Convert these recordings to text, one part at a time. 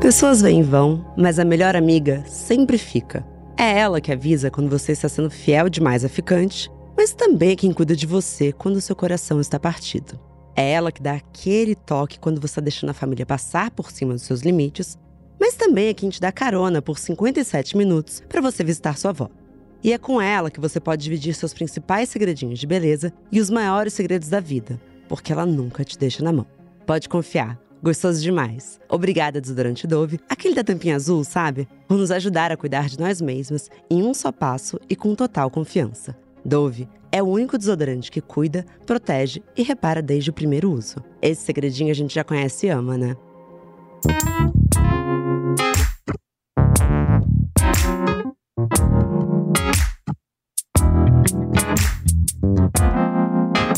Pessoas vêm e vão, mas a melhor amiga sempre fica. É ela que avisa quando você está sendo fiel demais a ficante, mas também é quem cuida de você quando seu coração está partido. É ela que dá aquele toque quando você está deixando a família passar por cima dos seus limites, mas também é quem te dá carona por 57 minutos para você visitar sua avó. E é com ela que você pode dividir seus principais segredinhos de beleza e os maiores segredos da vida, porque ela nunca te deixa na mão. Pode confiar, Gostoso demais. Obrigada, desodorante Dove. Aquele da tampinha azul, sabe? Por nos ajudar a cuidar de nós mesmas em um só passo e com total confiança. Dove é o único desodorante que cuida, protege e repara desde o primeiro uso. Esse segredinho a gente já conhece e ama, né?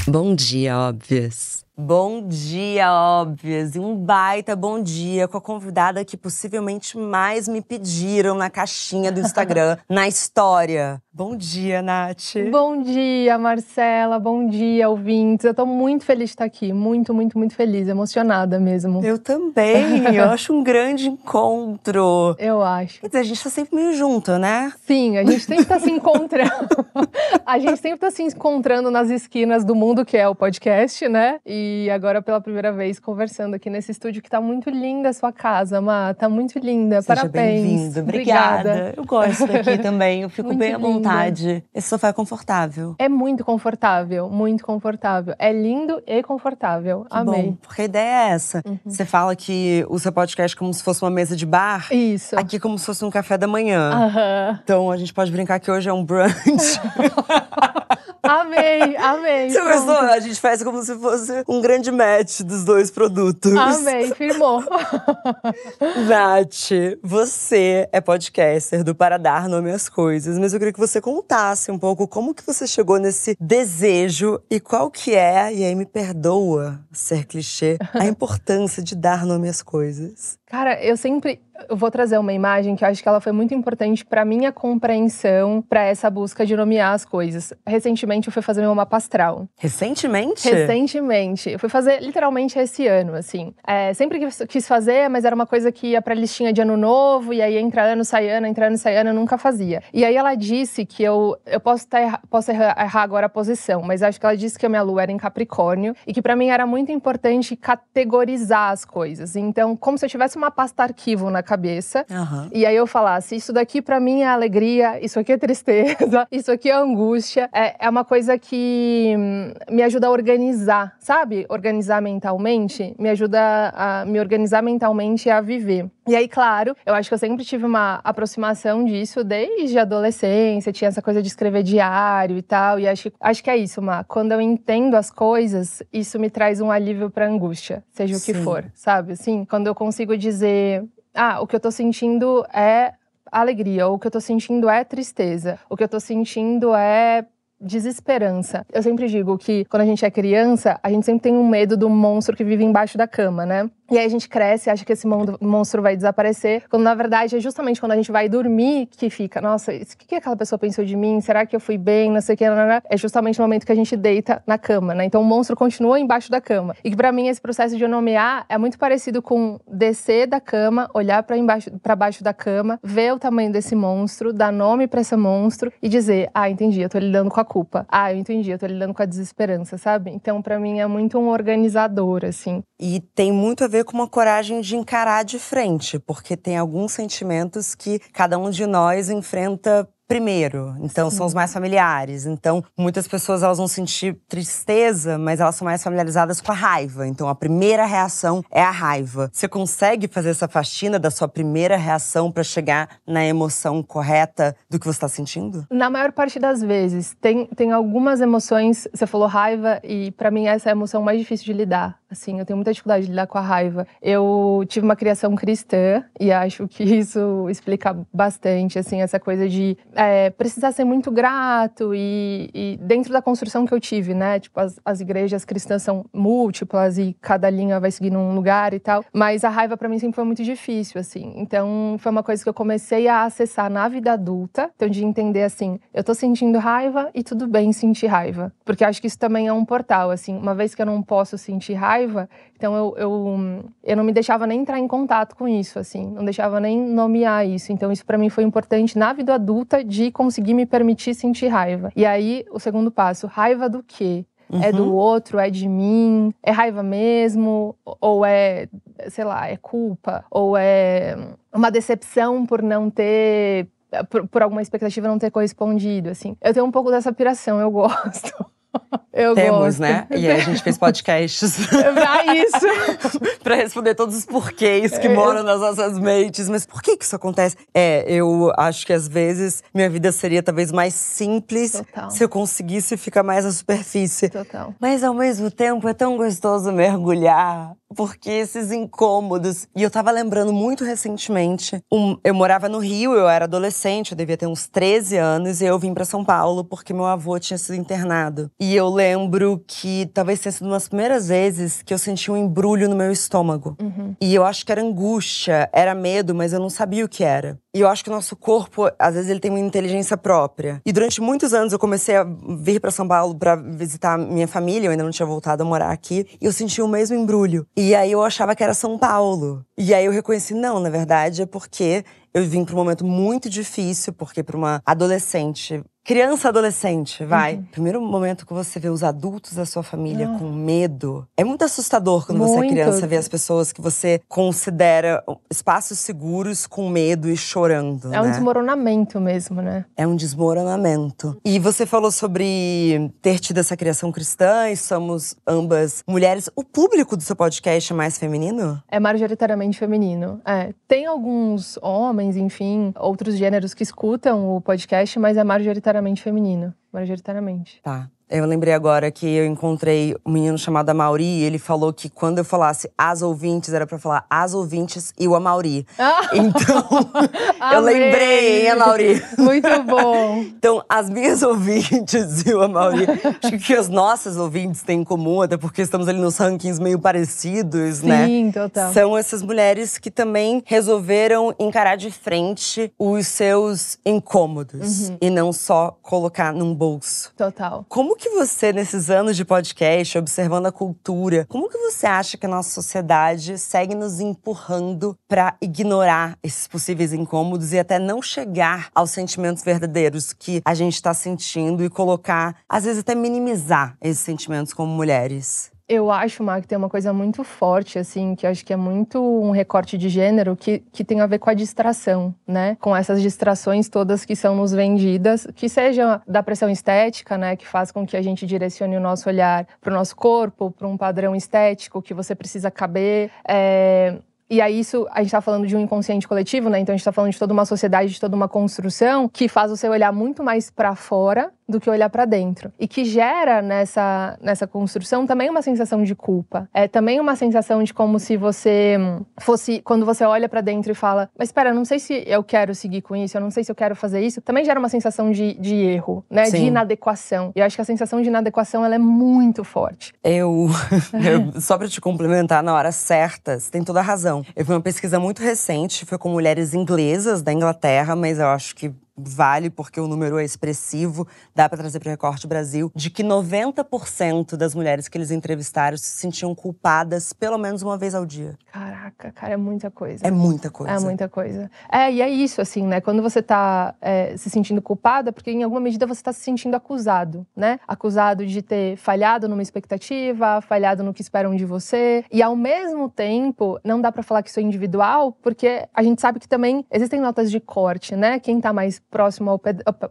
Bom dia, óbvias. Bom dia, óbvias, e um baita bom dia com a convidada que possivelmente mais me pediram na caixinha do Instagram, na história. Bom dia, Nath. Bom dia, Marcela. Bom dia, ouvintes. Eu tô muito feliz de estar aqui. Muito, muito, muito feliz. Emocionada mesmo. Eu também. Eu acho um grande encontro. Eu acho. Quer dizer, a gente tá sempre meio junto, né? Sim, a gente sempre tá se encontrando. a gente sempre tá se encontrando nas esquinas do mundo, que é o podcast, né? E agora, pela primeira vez, conversando aqui nesse estúdio, que tá muito linda a sua casa, Má. Tá muito linda. Seja Parabéns. bem-vindo. Obrigada. Obrigada. Eu gosto daqui também. Eu fico muito bem à vontade. Esse sofá é confortável. É muito confortável, muito confortável. É lindo e confortável. Que Amei. Bom, porque a ideia é essa. Você fala que o seu podcast é como se fosse uma mesa de bar. Isso. Aqui como se fosse um café da manhã. Aham. Então a gente pode brincar que hoje é um brunch. Amei, amei. Você gostou? A gente faz como se fosse um grande match dos dois produtos. Amei, firmou. Nath, você é podcaster do Para Dar Nome às Coisas, mas eu queria que você contasse um pouco como que você chegou nesse desejo e qual que é, e aí me perdoa ser clichê, a importância de dar nome às coisas. Cara, eu sempre eu vou trazer uma imagem que eu acho que ela foi muito importante para minha compreensão para essa busca de nomear as coisas. Recentemente eu fui fazer meu mapa astral. Recentemente? Recentemente. Eu fui fazer literalmente esse ano, assim. É, sempre quis, quis fazer, mas era uma coisa que ia pra listinha de ano novo, e aí entra ano, sai ano, entra ano, sai ano, eu nunca fazia. E aí ela disse que eu. Eu posso, tá erra, posso errar, errar agora a posição, mas acho que ela disse que a minha lua era em Capricórnio e que para mim era muito importante categorizar as coisas. Então, como se eu tivesse uma pasta arquivo na cabeça. Aham. E aí eu falasse, isso daqui pra mim é alegria, isso aqui é tristeza, isso aqui é angústia. É, é uma coisa que hum, me ajuda a organizar, sabe? Organizar mentalmente, me ajuda a me organizar mentalmente e a viver. E aí, claro, eu acho que eu sempre tive uma aproximação disso desde a adolescência, tinha essa coisa de escrever diário e tal. E acho, acho que é isso, Má. Quando eu entendo as coisas, isso me traz um alívio pra angústia, seja o que Sim. for, sabe? Assim, quando eu consigo dizer, ah, o que eu tô sentindo é alegria, ou o que eu tô sentindo é tristeza, o que eu tô sentindo é desesperança. Eu sempre digo que quando a gente é criança, a gente sempre tem um medo do monstro que vive embaixo da cama, né? E aí a gente cresce acha que esse mon- monstro vai desaparecer, quando na verdade é justamente quando a gente vai dormir que fica, nossa, o que que aquela pessoa pensou de mim? Será que eu fui bem? Não sei o que, nanana. é justamente no momento que a gente deita na cama, né? Então o monstro continua embaixo da cama. E que pra mim esse processo de nomear é muito parecido com descer da cama, olhar pra embaixo para baixo da cama, ver o tamanho desse monstro, dar nome pra esse monstro e dizer: "Ah, entendi, eu tô lidando com a culpa. Ah, eu entendi, eu tô lidando com a desesperança", sabe? Então pra mim é muito um organizador assim. E tem muito a ver com uma coragem de encarar de frente, porque tem alguns sentimentos que cada um de nós enfrenta primeiro. Então, são os mais familiares. Então, muitas pessoas elas vão sentir tristeza, mas elas são mais familiarizadas com a raiva. Então, a primeira reação é a raiva. Você consegue fazer essa faxina da sua primeira reação para chegar na emoção correta do que você está sentindo? Na maior parte das vezes, tem, tem algumas emoções. Você falou raiva, e pra mim essa é a emoção mais difícil de lidar. Assim, eu tenho muita dificuldade de lidar com a raiva. Eu tive uma criação cristã, e acho que isso explica bastante, assim, essa coisa de é, precisar ser muito grato, e, e dentro da construção que eu tive, né? Tipo, as, as igrejas cristãs são múltiplas, e cada linha vai seguir num lugar e tal. Mas a raiva pra mim sempre foi muito difícil, assim. Então, foi uma coisa que eu comecei a acessar na vida adulta. Então, de entender assim, eu tô sentindo raiva e tudo bem sentir raiva. Porque acho que isso também é um portal, assim. Uma vez que eu não posso sentir raiva, raiva, então eu, eu, eu não me deixava nem entrar em contato com isso, assim, não deixava nem nomear isso. Então isso para mim foi importante na vida adulta de conseguir me permitir sentir raiva. E aí o segundo passo, raiva do quê? Uhum. É do uhum. outro, é de mim, é raiva mesmo, ou é, sei lá, é culpa, ou é uma decepção por não ter por, por, alguma expectativa não ter correspondido, assim. Eu tenho um pouco dessa piração, eu gosto. Eu Temos, gosto. né? E aí a gente fez podcasts. pra isso. pra responder todos os porquês que é. moram nas nossas mentes. Mas por que que isso acontece? É, eu acho que às vezes minha vida seria talvez mais simples Total. se eu conseguisse ficar mais na superfície. Total. Mas ao mesmo tempo é tão gostoso mergulhar porque esses incômodos. E eu tava lembrando muito recentemente. Um, eu morava no Rio, eu era adolescente, eu devia ter uns 13 anos, e eu vim para São Paulo porque meu avô tinha sido internado. E eu lembro que talvez tenha sido uma das primeiras vezes que eu senti um embrulho no meu estômago. Uhum. E eu acho que era angústia, era medo, mas eu não sabia o que era. E eu acho que o nosso corpo, às vezes, ele tem uma inteligência própria. E durante muitos anos eu comecei a vir para São Paulo para visitar minha família, eu ainda não tinha voltado a morar aqui, e eu senti o mesmo embrulho. E aí eu achava que era São Paulo. E aí eu reconheci, não, na verdade é porque eu vim para um momento muito difícil, porque para uma adolescente criança, adolescente, vai. Uhum. Primeiro momento que você vê os adultos da sua família uhum. com medo. É muito assustador quando muito. você é criança ver as pessoas que você considera espaços seguros com medo e chorando. É né? um desmoronamento mesmo, né? É um desmoronamento. E você falou sobre ter tido essa criação cristã e somos ambas mulheres. O público do seu podcast é mais feminino? É majoritariamente feminino. É. Tem alguns homens, enfim, outros gêneros que escutam o podcast, mas é majoritariamente majoritariamente feminino, majoritariamente. Tá. Eu lembrei agora que eu encontrei um menino chamado Amauri e ele falou que quando eu falasse as ouvintes, era pra falar as ouvintes e o Amauri. Ah. Então, eu lembrei, hein, Amauri? Muito bom. então, as minhas ouvintes e o Amauri, acho que as nossas ouvintes têm em comum, até porque estamos ali nos rankings meio parecidos, Sim, né? Sim, total. São essas mulheres que também resolveram encarar de frente os seus incômodos uhum. e não só colocar num bolso. Total. Como que você, nesses anos de podcast, observando a cultura, como que você acha que a nossa sociedade segue nos empurrando para ignorar esses possíveis incômodos e até não chegar aos sentimentos verdadeiros que a gente está sentindo e colocar, às vezes até minimizar esses sentimentos como mulheres? Eu acho, Mar, que tem uma coisa muito forte, assim, que acho que é muito um recorte de gênero que, que tem a ver com a distração, né? Com essas distrações todas que são nos vendidas, que seja da pressão estética, né? Que faz com que a gente direcione o nosso olhar para o nosso corpo, para um padrão estético que você precisa caber. É, e aí, isso, a gente está falando de um inconsciente coletivo, né? Então, a gente está falando de toda uma sociedade, de toda uma construção que faz você olhar muito mais para fora do que olhar para dentro. E que gera nessa, nessa construção também uma sensação de culpa. É também uma sensação de como se você fosse. Quando você olha para dentro e fala, mas espera, não sei se eu quero seguir com isso, eu não sei se eu quero fazer isso. Também gera uma sensação de, de erro, né? Sim. De inadequação. E eu acho que a sensação de inadequação ela é muito forte. Eu. eu só para te complementar na hora certa, você tem toda a razão. Eu vi uma pesquisa muito recente, foi com mulheres inglesas da Inglaterra, mas eu acho que vale porque o número é expressivo, dá para trazer para o Recorte Brasil, de que 90% das mulheres que eles entrevistaram se sentiam culpadas pelo menos uma vez ao dia. Caraca, cara, é muita coisa. É muita coisa. É muita coisa. É, e é isso, assim, né? Quando você tá é, se sentindo culpada, porque em alguma medida você tá se sentindo acusado, né? Acusado de ter falhado numa expectativa, falhado no que esperam de você. E ao mesmo tempo, não dá para falar que isso é individual, porque a gente sabe que também existem notas de corte, né? Quem tá mais próximo ao,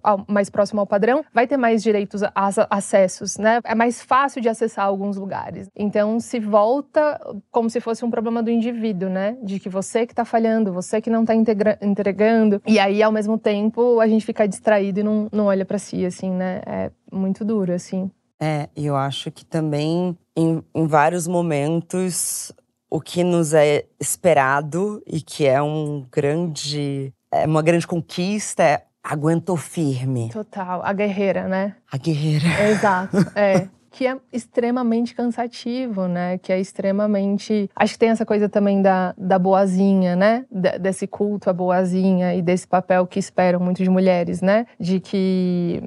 ao, mais próximo ao padrão, vai ter mais direitos a, a acessos, né? É mais fácil de acessar alguns lugares. Então se volta como se fosse um problema do indivíduo, né? De que você que está falhando, você que não está entregando. E aí, ao mesmo tempo, a gente fica distraído e não, não olha para si, assim, né? É muito duro, assim. É, e eu acho que também, em, em vários momentos, o que nos é esperado e que é um grande é uma grande conquista é aguentou firme. Total. A guerreira, né? A guerreira. Exato. É. que é extremamente cansativo, né? Que é extremamente. Acho que tem essa coisa também da, da boazinha, né? D desse culto à boazinha e desse papel que esperam muitas mulheres, né? De que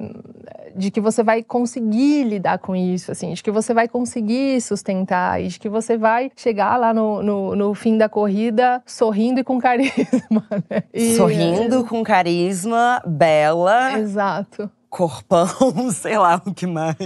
de que você vai conseguir lidar com isso, assim, de que você vai conseguir sustentar e de que você vai chegar lá no, no, no fim da corrida sorrindo e com carisma. Né? E, sorrindo, com carisma, bela. Exato corpão, sei lá o que mais,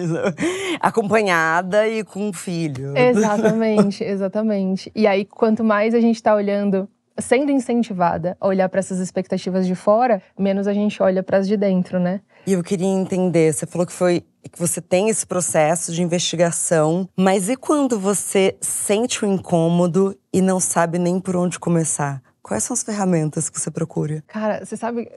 acompanhada e com um filho. Exatamente, exatamente. E aí, quanto mais a gente está olhando, sendo incentivada a olhar para essas expectativas de fora, menos a gente olha para as de dentro, né? E eu queria entender, você falou que foi que você tem esse processo de investigação, mas e quando você sente o um incômodo e não sabe nem por onde começar? Quais são as ferramentas que você procura? Cara, você sabe,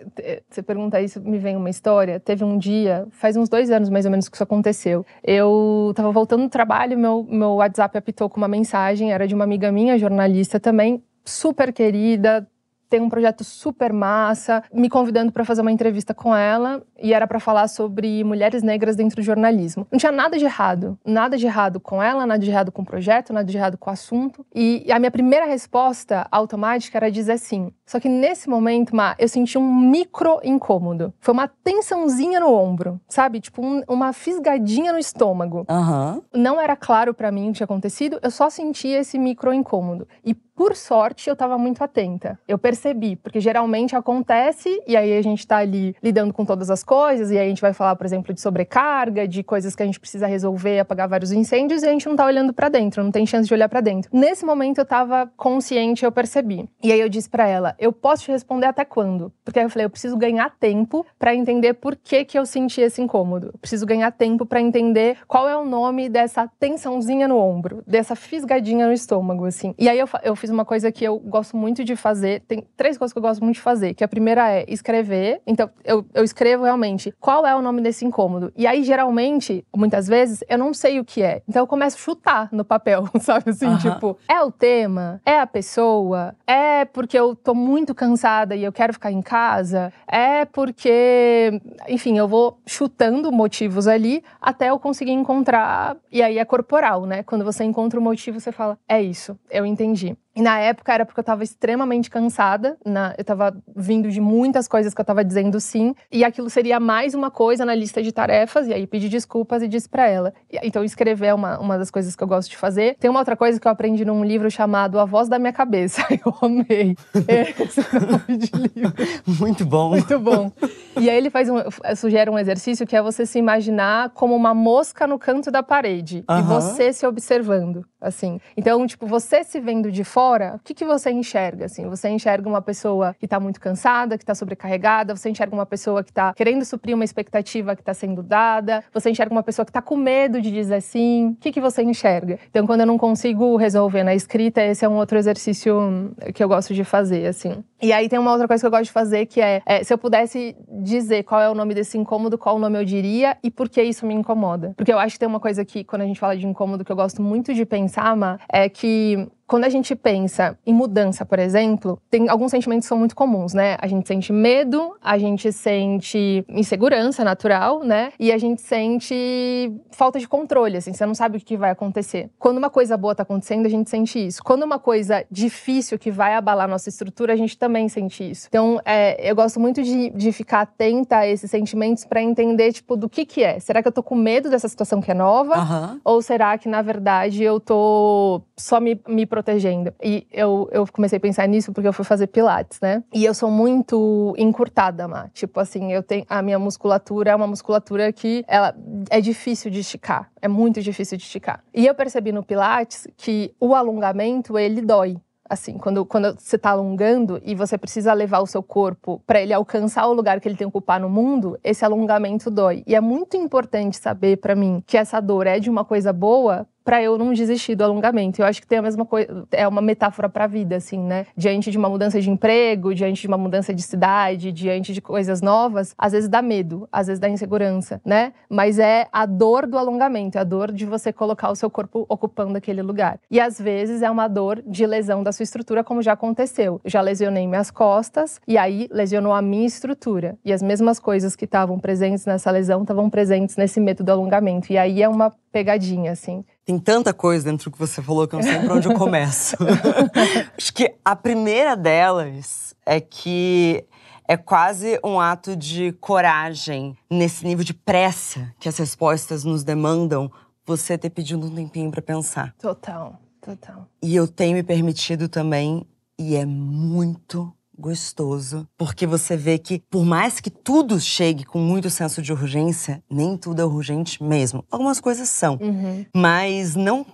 você pergunta isso, me vem uma história. Teve um dia, faz uns dois anos mais ou menos que isso aconteceu. Eu tava voltando do trabalho, meu, meu WhatsApp apitou com uma mensagem, era de uma amiga minha, jornalista também, super querida, tem um projeto super massa, me convidando para fazer uma entrevista com ela e era para falar sobre mulheres negras dentro do jornalismo. Não tinha nada de errado, nada de errado com ela, nada de errado com o projeto, nada de errado com o assunto. E a minha primeira resposta automática era dizer sim. Só que nesse momento, Ma, eu senti um micro incômodo. Foi uma tensãozinha no ombro, sabe? Tipo um, uma fisgadinha no estômago. Uhum. Não era claro para mim o que tinha acontecido, eu só sentia esse micro incômodo. E por sorte, eu estava muito atenta. Eu percebi, porque geralmente acontece e aí a gente está ali lidando com todas as coisas e aí a gente vai falar, por exemplo, de sobrecarga, de coisas que a gente precisa resolver, apagar vários incêndios e a gente não está olhando para dentro, não tem chance de olhar para dentro. Nesse momento eu estava consciente, eu percebi. E aí eu disse para ela: "Eu posso te responder até quando?" Porque aí eu falei: "Eu preciso ganhar tempo para entender por que que eu senti esse incômodo. Eu preciso ganhar tempo para entender qual é o nome dessa tensãozinha no ombro, dessa fisgadinha no estômago assim". E aí eu, eu fiz fiz uma coisa que eu gosto muito de fazer. Tem três coisas que eu gosto muito de fazer. Que a primeira é escrever. Então, eu, eu escrevo realmente qual é o nome desse incômodo. E aí, geralmente, muitas vezes, eu não sei o que é. Então, eu começo a chutar no papel, sabe? Assim, tipo, é o tema? É a pessoa? É porque eu tô muito cansada e eu quero ficar em casa? É porque, enfim, eu vou chutando motivos ali até eu conseguir encontrar. E aí é corporal, né? Quando você encontra o motivo, você fala, é isso, eu entendi. E na época era porque eu estava extremamente cansada, na, eu estava vindo de muitas coisas que eu estava dizendo sim, e aquilo seria mais uma coisa na lista de tarefas, e aí pedi desculpas e disse para ela. E, então escrever é uma, uma das coisas que eu gosto de fazer. Tem uma outra coisa que eu aprendi num livro chamado A Voz da Minha Cabeça. Eu amei esse nome de livro. Muito bom. Muito bom. E aí ele faz um, sugere um exercício que é você se imaginar como uma mosca no canto da parede uhum. e você se observando, assim. Então, tipo, você se vendo de fora o que, que você enxerga? Assim, você enxerga uma pessoa que está muito cansada, que está sobrecarregada, você enxerga uma pessoa que está querendo suprir uma expectativa que está sendo dada, você enxerga uma pessoa que está com medo de dizer sim. O que, que você enxerga? Então, quando eu não consigo resolver na escrita, esse é um outro exercício que eu gosto de fazer, assim. E aí tem uma outra coisa que eu gosto de fazer, que é, é se eu pudesse dizer qual é o nome desse incômodo, qual nome eu diria e por que isso me incomoda. Porque eu acho que tem uma coisa que, quando a gente fala de incômodo, que eu gosto muito de pensar, Ma, é que quando a gente pensa em mudança, por exemplo, tem alguns sentimentos que são muito comuns, né? A gente sente medo, a gente sente insegurança natural, né? E a gente sente falta de controle, assim, você não sabe o que vai acontecer. Quando uma coisa boa tá acontecendo, a gente sente isso. Quando uma coisa difícil que vai abalar nossa estrutura, a gente também sente isso. Então, é, eu gosto muito de, de ficar atenta a esses sentimentos para entender, tipo, do que que é. Será que eu tô com medo dessa situação que é nova? Uhum. Ou será que, na verdade, eu tô só me, me protegendo. E eu, eu comecei a pensar nisso porque eu fui fazer pilates, né? E eu sou muito encurtada, Má. Tipo assim, eu tenho a minha musculatura é uma musculatura que ela é difícil de esticar, é muito difícil de esticar. E eu percebi no pilates que o alongamento ele dói. Assim, quando, quando você está alongando e você precisa levar o seu corpo para ele alcançar o lugar que ele tem que ocupar no mundo, esse alongamento dói. E é muito importante saber para mim que essa dor é de uma coisa boa para eu não desistir do alongamento. Eu acho que tem a mesma coisa, é uma metáfora para a vida, assim, né? Diante de uma mudança de emprego, diante de uma mudança de cidade, diante de coisas novas, às vezes dá medo, às vezes dá insegurança, né? Mas é a dor do alongamento, é a dor de você colocar o seu corpo ocupando aquele lugar. E às vezes é uma dor de lesão da sua estrutura, como já aconteceu. já lesionei minhas costas e aí lesionou a minha estrutura. E as mesmas coisas que estavam presentes nessa lesão estavam presentes nesse método alongamento. E aí é uma pegadinha, assim. Tem tanta coisa dentro do que você falou que eu não sei por onde eu começo. Acho que a primeira delas é que é quase um ato de coragem nesse nível de pressa que as respostas nos demandam, você ter pedido um tempinho para pensar. Total, total. E eu tenho me permitido também, e é muito gostoso, porque você vê que por mais que tudo chegue com muito senso de urgência, nem tudo é urgente mesmo. Algumas coisas são, uhum. mas não,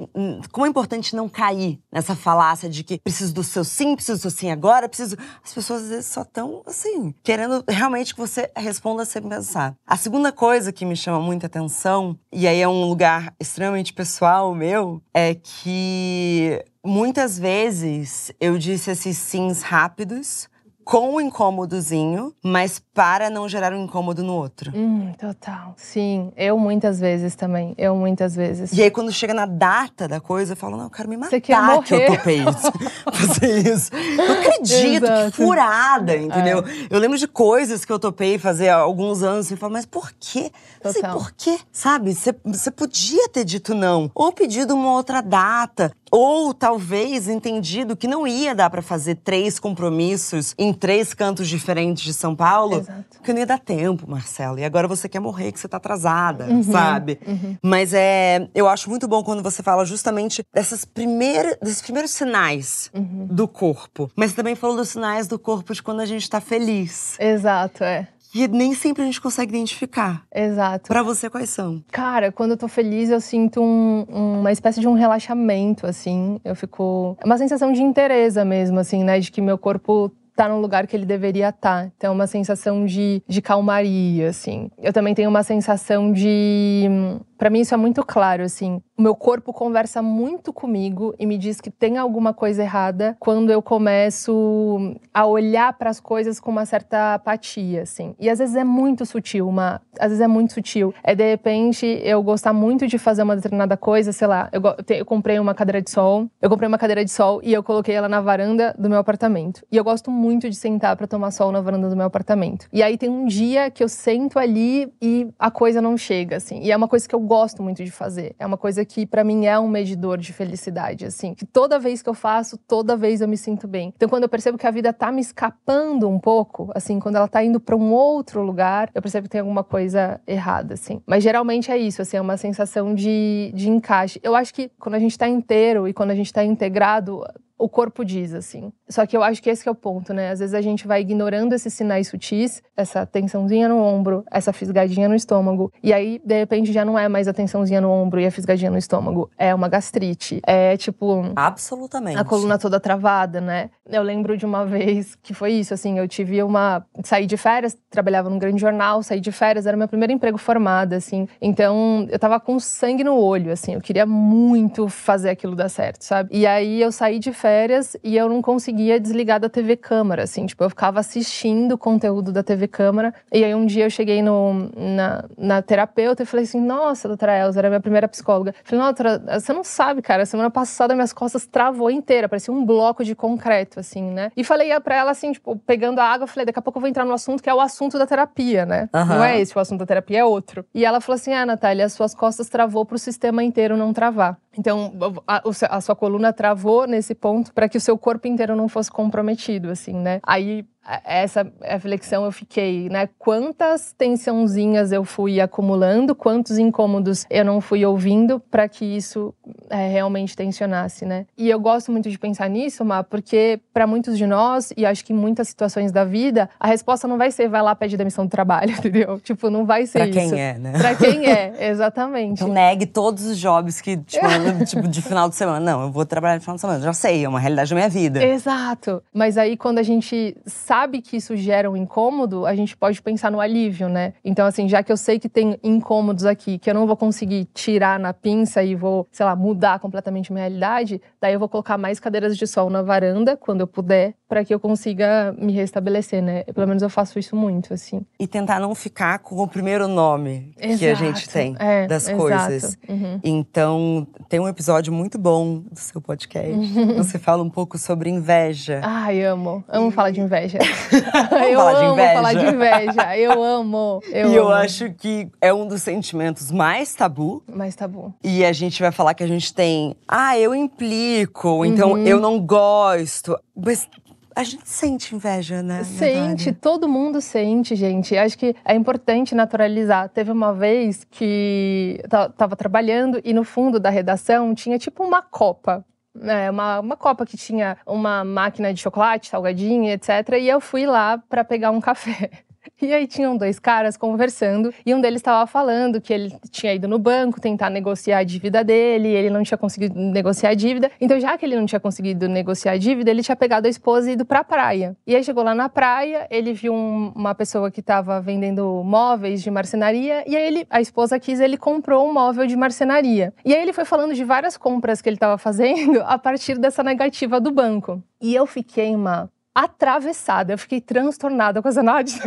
como é importante não cair nessa falácia de que preciso do seu sim, preciso do seu sim agora, preciso. As pessoas às vezes só estão assim, querendo realmente que você responda sem pensar. A segunda coisa que me chama muita atenção, e aí é um lugar extremamente pessoal meu, é que muitas vezes eu disse esses sims rápidos com o incômodozinho, mas para não gerar um incômodo no outro. Hum, total. Sim, eu muitas vezes também. Eu muitas vezes. E aí, quando chega na data da coisa, eu falo, não, eu quero me matar que eu topei isso. fazer isso. Eu acredito, Exato. que furada, entendeu? É. Eu lembro de coisas que eu topei fazer há alguns anos e falo, mas por quê? Total. Sei, por quê? Sabe? Você podia ter dito não. Ou pedido uma outra data. Ou talvez entendido que não ia dar para fazer três compromissos em três cantos diferentes de São Paulo, Exato. porque não ia dar tempo, Marcela. E agora você quer morrer, que você tá atrasada, uhum, sabe? Uhum. Mas é, eu acho muito bom quando você fala justamente dessas primeiras, desses primeiros sinais uhum. do corpo. Mas você também falou dos sinais do corpo de quando a gente tá feliz. Exato, é. E nem sempre a gente consegue identificar. Exato. Para você, quais são? Cara, quando eu tô feliz, eu sinto um, uma espécie de um relaxamento, assim. Eu fico. É uma sensação de interesse mesmo, assim, né? De que meu corpo tá no lugar que ele deveria estar. Tá. Então, é uma sensação de, de calmaria, assim. Eu também tenho uma sensação de para mim isso é muito claro, assim. O meu corpo conversa muito comigo e me diz que tem alguma coisa errada quando eu começo a olhar para as coisas com uma certa apatia, assim. E às vezes é muito sutil, uma, às vezes é muito sutil. É de repente eu gostar muito de fazer uma determinada coisa, sei lá, eu, eu comprei uma cadeira de sol, eu comprei uma cadeira de sol e eu coloquei ela na varanda do meu apartamento. E eu gosto muito de sentar para tomar sol na varanda do meu apartamento. E aí tem um dia que eu sento ali e a coisa não chega, assim. E é uma coisa que eu gosto muito de fazer. É uma coisa que para mim é um medidor de felicidade, assim, que toda vez que eu faço, toda vez eu me sinto bem. Então quando eu percebo que a vida tá me escapando um pouco, assim, quando ela tá indo para um outro lugar, eu percebo que tem alguma coisa errada, assim. Mas geralmente é isso, assim, é uma sensação de, de encaixe. Eu acho que quando a gente tá inteiro e quando a gente tá integrado, o corpo diz, assim. Só que eu acho que esse que é o ponto, né? Às vezes a gente vai ignorando esses sinais sutis, essa tensãozinha no ombro, essa fisgadinha no estômago, e aí, de repente, já não é mais a tensãozinha no ombro e a fisgadinha no estômago. É uma gastrite. É tipo. Absolutamente. A coluna toda travada, né? Eu lembro de uma vez que foi isso, assim, eu tive uma. Saí de férias, trabalhava num grande jornal, saí de férias, era meu primeiro emprego formado, assim. Então, eu tava com sangue no olho, assim, eu queria muito fazer aquilo dar certo, sabe? E aí eu saí de férias e eu não conseguia desligar da TV Câmara, assim, tipo, eu ficava assistindo o conteúdo da TV Câmara. E aí um dia eu cheguei no, na, na terapeuta e falei assim: Nossa, doutora Elza, era minha primeira psicóloga. falei, não, doutora, você não sabe, cara, semana passada minhas costas travou inteira, parecia um bloco de concreto, assim, né? E falei pra ela, assim, tipo, pegando a água, falei, daqui a pouco eu vou entrar no assunto que é o assunto da terapia, né? Uhum. Não é esse o assunto da terapia, é outro. E ela falou assim: Ah, Natália, as suas costas travou pro sistema inteiro não travar. Então, a, a sua coluna travou nesse ponto para que o seu corpo inteiro não fosse comprometido, assim, né? Aí essa reflexão eu fiquei, né? Quantas tensãozinhas eu fui acumulando, quantos incômodos eu não fui ouvindo para que isso é, realmente tensionasse, né? E eu gosto muito de pensar nisso, Má, porque para muitos de nós, e acho que em muitas situações da vida, a resposta não vai ser vai lá pedir demissão do trabalho, entendeu? Tipo, não vai ser pra isso. Pra quem é, né? Pra quem é, exatamente. Então negue todos os jobs que, tipo, tipo, de final de semana. Não, eu vou trabalhar de final de semana. Já sei, é uma realidade da minha vida. Exato. Mas aí quando a gente sabe sabe que isso gera um incômodo, a gente pode pensar no alívio, né? Então, assim, já que eu sei que tem incômodos aqui, que eu não vou conseguir tirar na pinça e vou, sei lá, mudar completamente minha realidade, daí eu vou colocar mais cadeiras de sol na varanda, quando eu puder, para que eu consiga me restabelecer, né? Pelo menos eu faço isso muito, assim. E tentar não ficar com o primeiro nome exato. que a gente tem é, das exato. coisas. Uhum. Então, tem um episódio muito bom do seu podcast. Uhum. Você fala um pouco sobre inveja. Ai, amo. Amo falar de inveja. eu falar amo de falar de inveja. Eu amo. Eu e amo. eu acho que é um dos sentimentos mais tabu. Mais tabu. E a gente vai falar que a gente tem, ah, eu implico, então uhum. eu não gosto. Mas a gente sente inveja, né? Sente, todo mundo sente, gente. Acho que é importante naturalizar. Teve uma vez que tava trabalhando e no fundo da redação tinha tipo uma copa é, uma, uma copa que tinha uma máquina de chocolate, salgadinho, etc. E eu fui lá para pegar um café. E aí tinham dois caras conversando e um deles estava falando que ele tinha ido no banco tentar negociar a dívida dele, ele não tinha conseguido negociar a dívida. Então, já que ele não tinha conseguido negociar a dívida, ele tinha pegado a esposa e ido para a praia. E aí chegou lá na praia, ele viu um, uma pessoa que estava vendendo móveis de marcenaria e aí ele, a esposa quis, ele comprou um móvel de marcenaria. E aí ele foi falando de várias compras que ele estava fazendo a partir dessa negativa do banco. E eu fiquei uma atravessada. Eu fiquei transtornada com essa Nádia.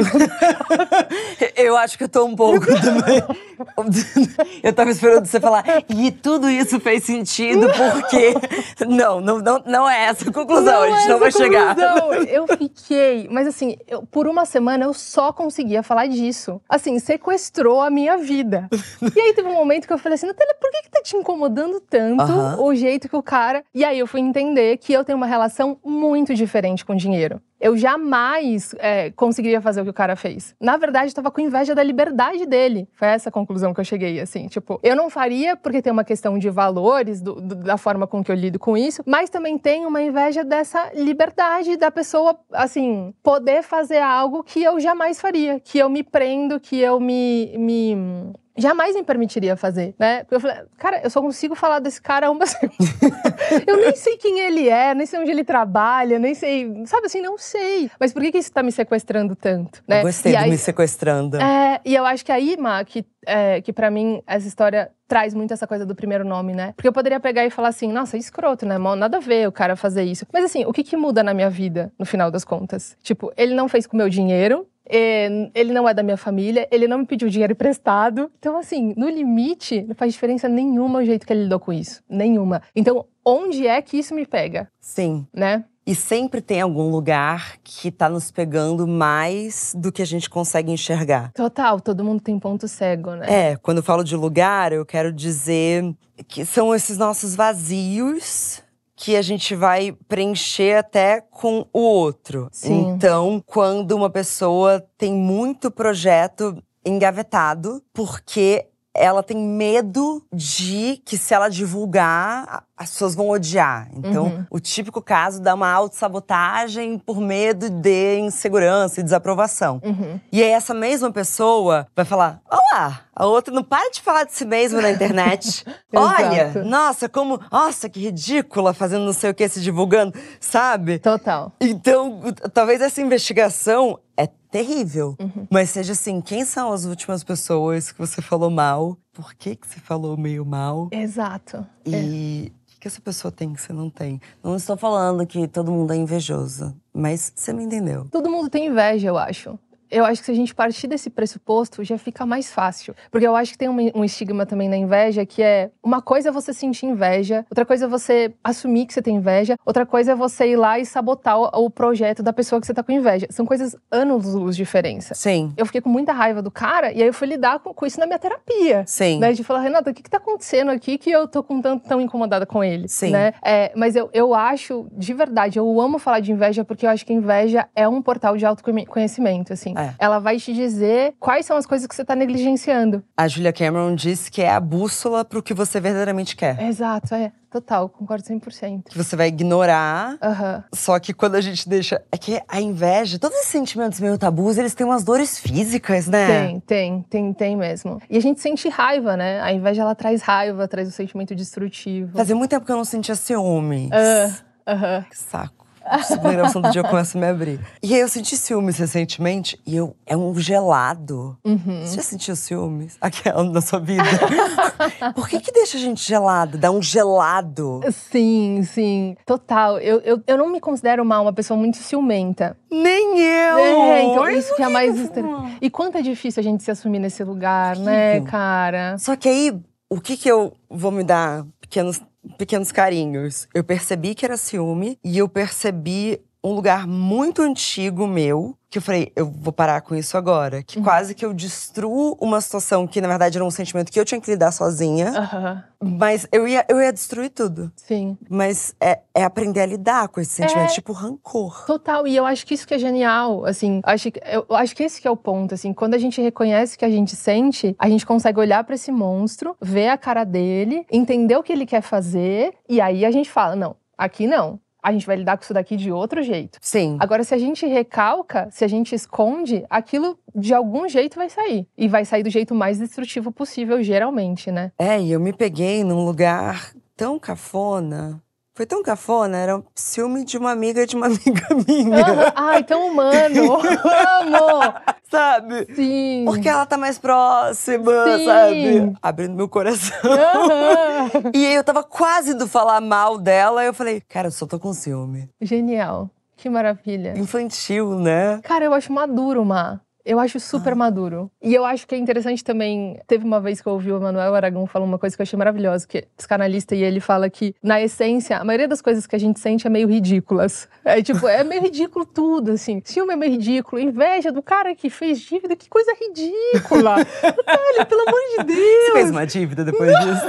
eu acho que eu tô um pouco também. eu tava esperando você falar, e tudo isso fez sentido porque. Não, não, não, não é essa a conclusão, não a gente é não vai conclusão. chegar. Eu fiquei. Mas assim, eu, por uma semana eu só conseguia falar disso. Assim, sequestrou a minha vida. E aí teve um momento que eu falei assim, Natália, por que, que tá te incomodando tanto uh -huh. o jeito que o cara. E aí eu fui entender que eu tenho uma relação muito diferente com dinheiro dinheiro. Eu jamais é, conseguiria fazer o que o cara fez. Na verdade, eu estava com inveja da liberdade dele. Foi essa a conclusão que eu cheguei, assim. Tipo, eu não faria porque tem uma questão de valores, do, do, da forma com que eu lido com isso, mas também tem uma inveja dessa liberdade da pessoa, assim, poder fazer algo que eu jamais faria, que eu me prendo, que eu me, me jamais me permitiria fazer, né? Porque eu falei, cara, eu só consigo falar desse cara uma eu nem sei quem ele é, nem sei onde ele trabalha, nem sei. Sabe assim, não sei. Mas por que, que isso tá me sequestrando tanto? Né? Eu gostei e de aí, me sequestrando. É, e eu acho que aí, Ma, que, é, que para mim essa história traz muito essa coisa do primeiro nome, né? Porque eu poderia pegar e falar assim, nossa, escroto, né? Nada a ver o cara fazer isso. Mas assim, o que, que muda na minha vida, no final das contas? Tipo, ele não fez com o meu dinheiro, é, ele não é da minha família, ele não me pediu dinheiro emprestado. Então, assim, no limite, não faz diferença nenhuma o jeito que ele lidou com isso. Nenhuma. Então, onde é que isso me pega? Sim. Né? E sempre tem algum lugar que tá nos pegando mais do que a gente consegue enxergar. Total, todo mundo tem ponto cego, né? É, quando eu falo de lugar, eu quero dizer que são esses nossos vazios que a gente vai preencher até com o outro. Sim. Então, quando uma pessoa tem muito projeto engavetado, porque ela tem medo de que se ela divulgar, as pessoas vão odiar. Então, uhum. o típico caso da uma autossabotagem por medo de insegurança e desaprovação. Uhum. E aí, essa mesma pessoa vai falar: Olá, a outra não para de falar de si mesma na internet. Olha, nossa, como. Nossa, que ridícula fazendo não sei o que, se divulgando, sabe? Total. Então, talvez essa investigação terrível. Uhum. Mas seja assim, quem são as últimas pessoas que você falou mal? Por que, que você falou meio mal? Exato. E. É que essa pessoa tem que você não tem? Não estou falando que todo mundo é invejoso, mas você me entendeu. Todo mundo tem inveja, eu acho eu acho que se a gente partir desse pressuposto, já fica mais fácil. Porque eu acho que tem um, um, estigma também na inveja, que é uma coisa é você sentir inveja, outra coisa é você assumir que você tem inveja, outra coisa é você ir lá e sabotar o, o projeto da pessoa que você tá com inveja. São coisas anos-luz de diferença. Sim. Eu fiquei com muita raiva do cara, e aí eu fui lidar com, com isso na minha terapia. Sim. Né? De falar, Renata, o que que tá acontecendo aqui que eu tô com tanto tão incomodada com ele? Sim. Né? É, mas eu, eu acho, de verdade, eu amo falar de inveja, porque eu acho que inveja é um portal de autoconhecimento, assim. É. Ela vai te dizer quais são as coisas que você está negligenciando. A Julia Cameron disse que é a bússola para o que você verdadeiramente quer. Exato, é. Total, concordo 100%. Que você vai ignorar. Uhum. Só que quando a gente deixa. É que a inveja, todos esses sentimentos meio tabus, eles têm umas dores físicas, né? Tem, tem, tem, tem mesmo. E a gente sente raiva, né? A inveja, ela traz raiva, traz o um sentimento destrutivo. Fazia muito tempo que eu não sentia ciúmes. Uh, uhum. Que saco. Segunda gravação do dia eu começo a me abrir. E aí eu senti ciúmes recentemente e eu é um gelado. Uhum. Você já sentiu ciúmes? Aquela na sua vida? Por que que deixa a gente gelado? Dá um gelado. Sim, sim. Total. Eu, eu, eu não me considero mal uma pessoa muito ciumenta. Nem eu! É, então Mas isso que é mais estranho. E quanto é difícil a gente se assumir nesse lugar, né, Horrível. cara? Só que aí, o que que eu vou me dar pequenos, pequenos carinhos? Eu percebi que era ciúme e eu percebi um lugar muito antigo meu que eu falei, eu vou parar com isso agora. Que quase que eu destruo uma situação que, na verdade, era um sentimento que eu tinha que lidar sozinha. Aham. Mas eu ia, eu ia destruir tudo. Sim. Mas é, é aprender a lidar com esse sentimento, É. tipo rancor. Total, e eu acho que isso que é genial, assim, acho que, eu acho que esse que é o ponto, assim, quando a gente reconhece o que a gente sente, a gente consegue olhar pra esse monstro, ver a cara dele, entender o que ele quer fazer, e aí a gente fala, não, aqui não, a gente vai lidar com isso daqui de outro jeito. Sim. Agora, se a gente recalca, se a gente esconde, aquilo de algum jeito vai sair. E vai sair do jeito mais destrutivo possível, geralmente, né? É, e eu me peguei num lugar tão cafona. Foi tão cafona, era um ciúme de uma amiga de uma amiga minha. Aham. Ai, tão humano! Amo! Sabe? Sim! Porque ela tá mais próxima, Sim. sabe? Abrindo meu coração. Aham. E aí eu tava quase indo falar mal dela, e eu falei, cara, eu só tô com ciúme. Genial. Que maravilha. Infantil, né? Cara, eu acho maduro, Má. Eu acho super maduro. E eu acho que é interessante também. Teve uma vez que eu ouvi o Manuel Aragão falar uma coisa que eu achei maravilhosa, que é psicanalista, e ele fala que, na essência, a maioria das coisas que a gente sente é meio ridículas. É tipo, é meio ridículo tudo, assim. Ciúme é meio ridículo. Inveja do cara que fez dívida, que coisa ridícula. Olha, pelo amor de Deus. Você fez uma dívida depois disso?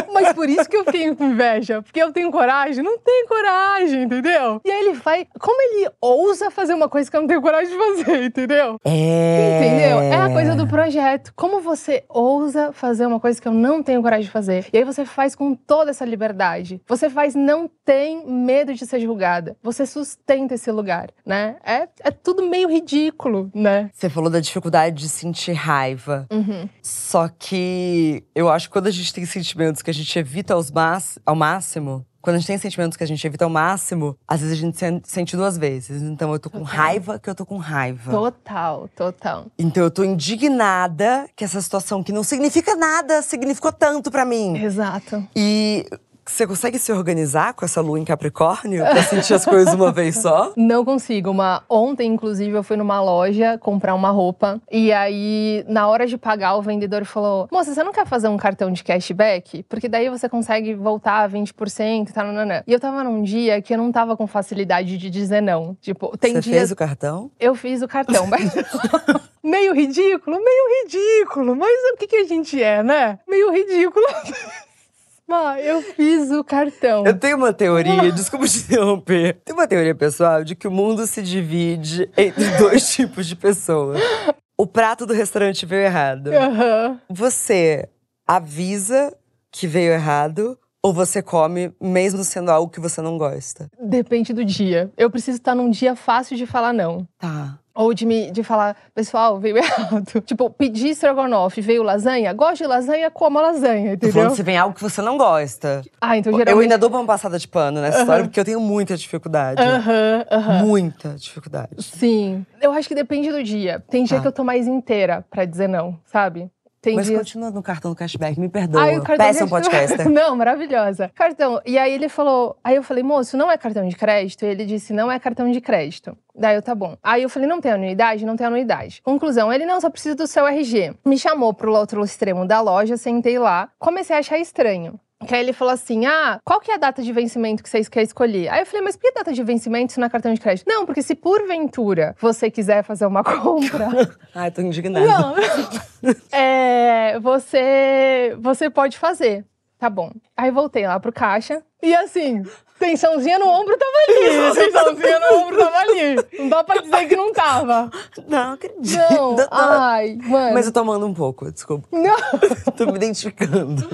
Mas por isso que eu fiquei com inveja. Porque eu tenho coragem? Não tenho coragem, entendeu? E aí ele vai. Como ele ousa fazer uma coisa que eu não tenho coragem de fazer, entendeu? É. Entendeu? É a coisa do projeto. Como você ousa fazer uma coisa que eu não tenho coragem de fazer? E aí você faz com toda essa liberdade. Você faz, não tem medo de ser julgada. Você sustenta esse lugar, né? É, é tudo meio ridículo, né? Você falou da dificuldade de sentir raiva. Uhum. Só que eu acho que quando a gente tem sentimentos que a gente evita aos ao máximo, quando a gente tem sentimentos que a gente evita ao máximo, às vezes a gente sen- sente duas vezes. Então eu tô com raiva que eu tô com raiva. Total, total. Então eu tô indignada que essa situação que não significa nada significou tanto pra mim. Exato. E você consegue se organizar com essa lua em Capricórnio pra sentir as coisas uma vez só? Não consigo. Uma... Ontem, inclusive, eu fui numa loja comprar uma roupa. E aí, na hora de pagar, o vendedor falou: Moça, você não quer fazer um cartão de cashback? Porque daí você consegue voltar 20% e tal. nananã." E eu tava num dia que eu não tava com facilidade de dizer não. Tipo, tem você dias. fez o cartão? Eu fiz o cartão, mas. meio ridículo, meio ridículo. Mas o que, que a gente é, né? Meio ridículo. Mas eu fiz o cartão. Eu tenho uma teoria, desculpa te interromper. Tem uma teoria pessoal de que o mundo se divide entre dois tipos de pessoas. O prato do restaurante veio errado. Aham. Você avisa que veio errado ou você come mesmo sendo algo que você não gosta? Depende do dia. Eu preciso estar num dia fácil de falar não. Tá. Ou de, me, de falar, pessoal, veio errado. Tipo, pedir estrogonofe, veio lasanha. Gosto de lasanha, como a lasanha, Tô falando entendeu? se vem algo que você não gosta. Ah, então Eu geralmente. ainda dou uma passada de pano nessa história porque eu tenho muita dificuldade. Aham, aham. Muita dificuldade. Sim. Eu acho que depende do dia. Tem dia Tá. que eu tô mais inteira pra dizer não, sabe? Tem Mas dias. continua no cartão do cashback, me perdoa. Aí Péssimo de- podcaster. Não, maravilhosa. Cartão. E aí ele falou. Aí eu falei, moço, não é cartão de crédito? E ele disse, não é cartão de crédito. Daí eu, tá bom. Aí eu falei, não tem anuidade? Não tem anuidade. Conclusão, ele não, só precisa do seu RG. Me chamou pro outro extremo da loja, sentei lá, comecei a achar estranho. Que aí ele falou assim: Ah, qual que é a data de vencimento que vocês querem escolher? Aí eu falei, mas por que data de vencimento se não é cartão de crédito? Não, porque se porventura você quiser fazer uma compra, Ai, tô indignada. não. É, você, você pode fazer. Tá bom. Aí voltei lá pro caixa. E assim, tensãozinha no ombro tava ali. Tensãozinha no ombro tava ali. Não dá pra dizer que não tava. Não, acredito. Não. Ai, mano. Mas eu tô amando um pouco, desculpa. Não. tô me identificando.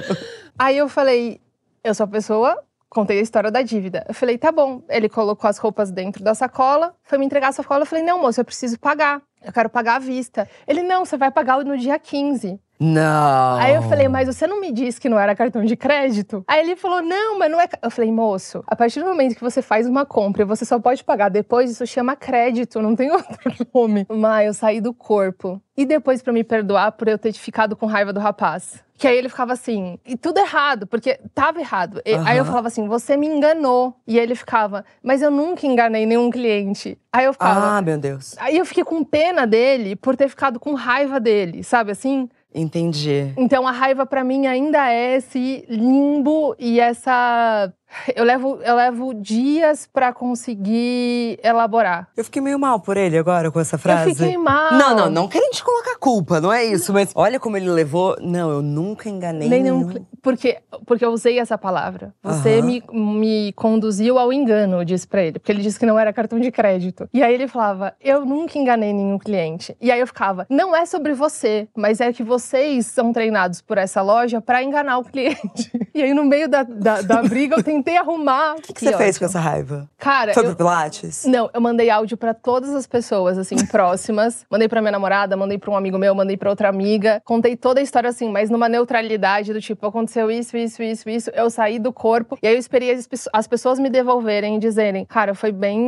Aí eu falei, eu sou a pessoa, contei a história da dívida. Eu falei, tá bom. Ele colocou as roupas dentro da sacola, foi me entregar a sacola. Eu falei, não, moço, eu preciso pagar. Eu quero pagar à vista. Ele, não, você vai pagar no dia 15. Não. Aí eu falei, mas você não me disse que não era cartão de crédito? Aí ele falou, não, mas não é. Eu falei, moço, a partir do momento que você faz uma compra e você só pode pagar depois, isso chama crédito, não tem outro nome. Mas eu saí do corpo. E depois para me perdoar por eu ter ficado com raiva do rapaz. Que aí ele ficava assim, e tudo errado, porque tava errado. E- Aí eu falava assim, você me enganou. E ele ficava, mas eu nunca enganei nenhum cliente. Aí eu ficava. Ah, meu Deus. Aí eu fiquei com pena dele por ter ficado com raiva dele, sabe assim? Entendi. Então a raiva pra mim ainda é esse limbo e essa eu levo eu levo dias pra conseguir elaborar. Eu fiquei meio mal por ele agora com essa frase. Eu fiquei mal. Não, não, não querendo te colocar culpa, não é isso. Mas olha como ele levou. Não, eu nunca enganei Nem nenhum. nenhum, porque porque eu usei essa palavra. Você me, me conduziu ao engano, eu disse pra ele, porque ele disse que não era cartão de crédito. E aí ele falava: "Eu nunca enganei nenhum cliente". E aí eu ficava: "Não é sobre você, mas é que vocês são treinados por essa loja pra enganar o cliente". E aí no meio da, da, da briga eu tentei arrumar. O que, que você fez com essa raiva? Cara, Foi eu, pro Pilates? Não, eu mandei áudio pra todas as pessoas, assim, próximas. Mandei pra minha namorada, mandei pra um amigo meu, mandei pra outra amiga. Contei toda a história, assim, mas numa neutralidade do tipo, aconteceu isso, isso, isso, isso. Eu saí do corpo. E aí eu esperei as, as pessoas me devolverem e dizerem, cara, foi bem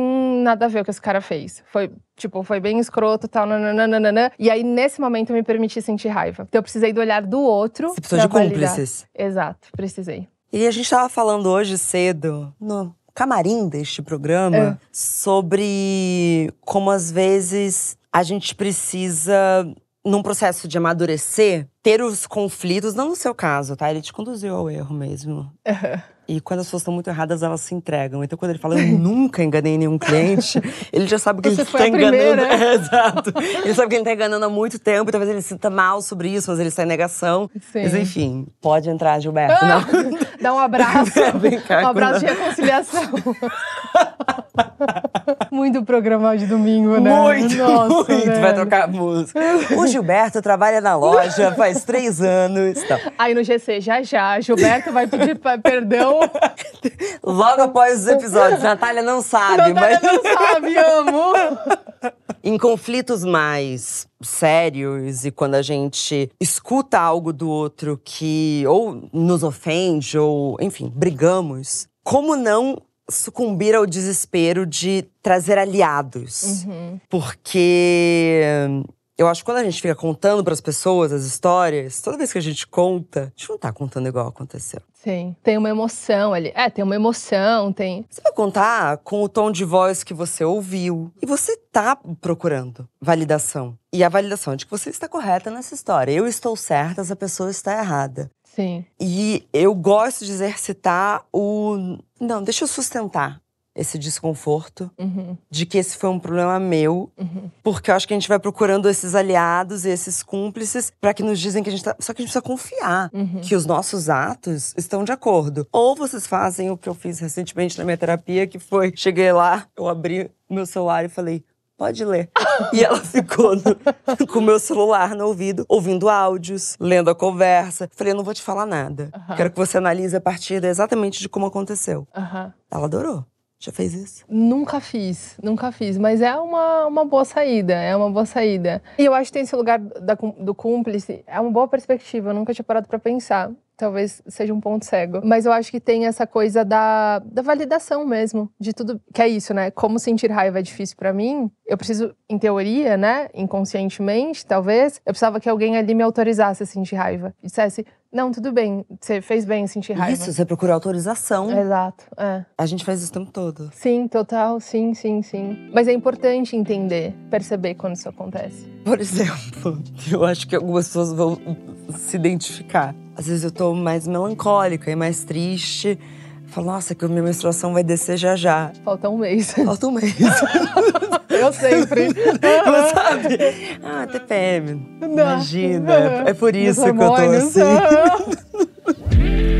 nada a ver o que esse cara fez. Foi. Tipo, foi bem escroto tal, nananana. E aí, nesse momento, eu me permiti sentir raiva. Então, eu precisei do olhar do outro. Você precisou de validar. cúmplices. Exato, precisei. E a gente tava falando hoje cedo, no camarim deste programa, É. sobre como às vezes a gente precisa, num processo de amadurecer, ter os conflitos, não no seu caso, tá? Ele te conduziu ao erro mesmo. E quando as pessoas estão muito erradas, elas se entregam. Então, quando ele fala, eu nunca enganei nenhum cliente, ele já sabe que Você ele tá a enganando. primeira. É, exato. Ele sabe que ele tá enganando há muito tempo, e talvez ele sinta mal sobre isso, mas ele está em negação. Sim. Mas enfim, pode entrar, Gilberto. Não. Dá um abraço. Vem cá, um abraço de reconciliação. muito programa de domingo, né? Muito, Nossa, muito. velho. Vai trocar música. O Gilberto trabalha na loja faz três anos. Então, Aí no GC, já já, Gilberto vai pedir perdão. logo após os episódios, Natália não sabe, Natália mas não sabe, amo. em conflitos mais sérios e quando a gente escuta algo do outro que ou nos ofende ou, enfim, brigamos, como não sucumbir ao desespero de trazer aliados? Uhum. Porque eu acho que quando a gente fica contando para as pessoas as histórias, toda vez que a gente conta, a gente não tá contando igual aconteceu. Sim, tem uma emoção ali. É, tem uma emoção, tem. Você vai contar com o tom de voz que você ouviu. E você tá procurando validação. E a validação de que você está correta nessa história. Eu estou certa, essa pessoa está errada. Sim. E eu gosto de exercitar o. Não, deixa eu sustentar esse desconforto Uhum, de que esse foi um problema meu, uhum. porque eu acho que a gente vai procurando esses aliados e esses cúmplices para que nos dizem que a gente tá. Só que a gente precisa confiar Uhum. que os nossos atos estão de acordo. Ou vocês fazem o que eu fiz recentemente na minha terapia, que foi: cheguei lá, eu abri meu celular e falei. Pode ler. e ela ficou no- com o meu celular no ouvido, ouvindo áudios, lendo a conversa. Falei, eu não vou te falar nada. Quero que você analise a partir exatamente de como aconteceu. Ela adorou. Já fez isso? Nunca fiz, nunca fiz, mas é uma, uma boa saída, é uma boa saída. E eu acho que tem esse lugar da do cúmplice, é uma boa perspectiva, eu nunca tinha parado pra pensar. Talvez seja um ponto cego. Mas eu acho que tem essa coisa da, da validação mesmo, de tudo. Que é isso, né? Como sentir raiva é difícil pra mim, eu preciso, em teoria, né? Inconscientemente, talvez, eu precisava que alguém ali me autorizasse a sentir raiva. Dissesse: não, tudo bem, você fez bem em sentir raiva. Isso, você procura autorização. Exato, é. A gente faz isso o tempo todo. Sim, total, sim, sim, sim. Mas é importante entender, perceber quando isso acontece. Por exemplo, eu acho que algumas pessoas vão se identificar. Às vezes eu tô mais melancólica e mais triste. Falo, nossa, que a minha menstruação vai descer já já. Falta um mês. Falta um mês. Eu sempre. Não sabe? Ah, TPM. Imagina. É por isso que eu tô assim.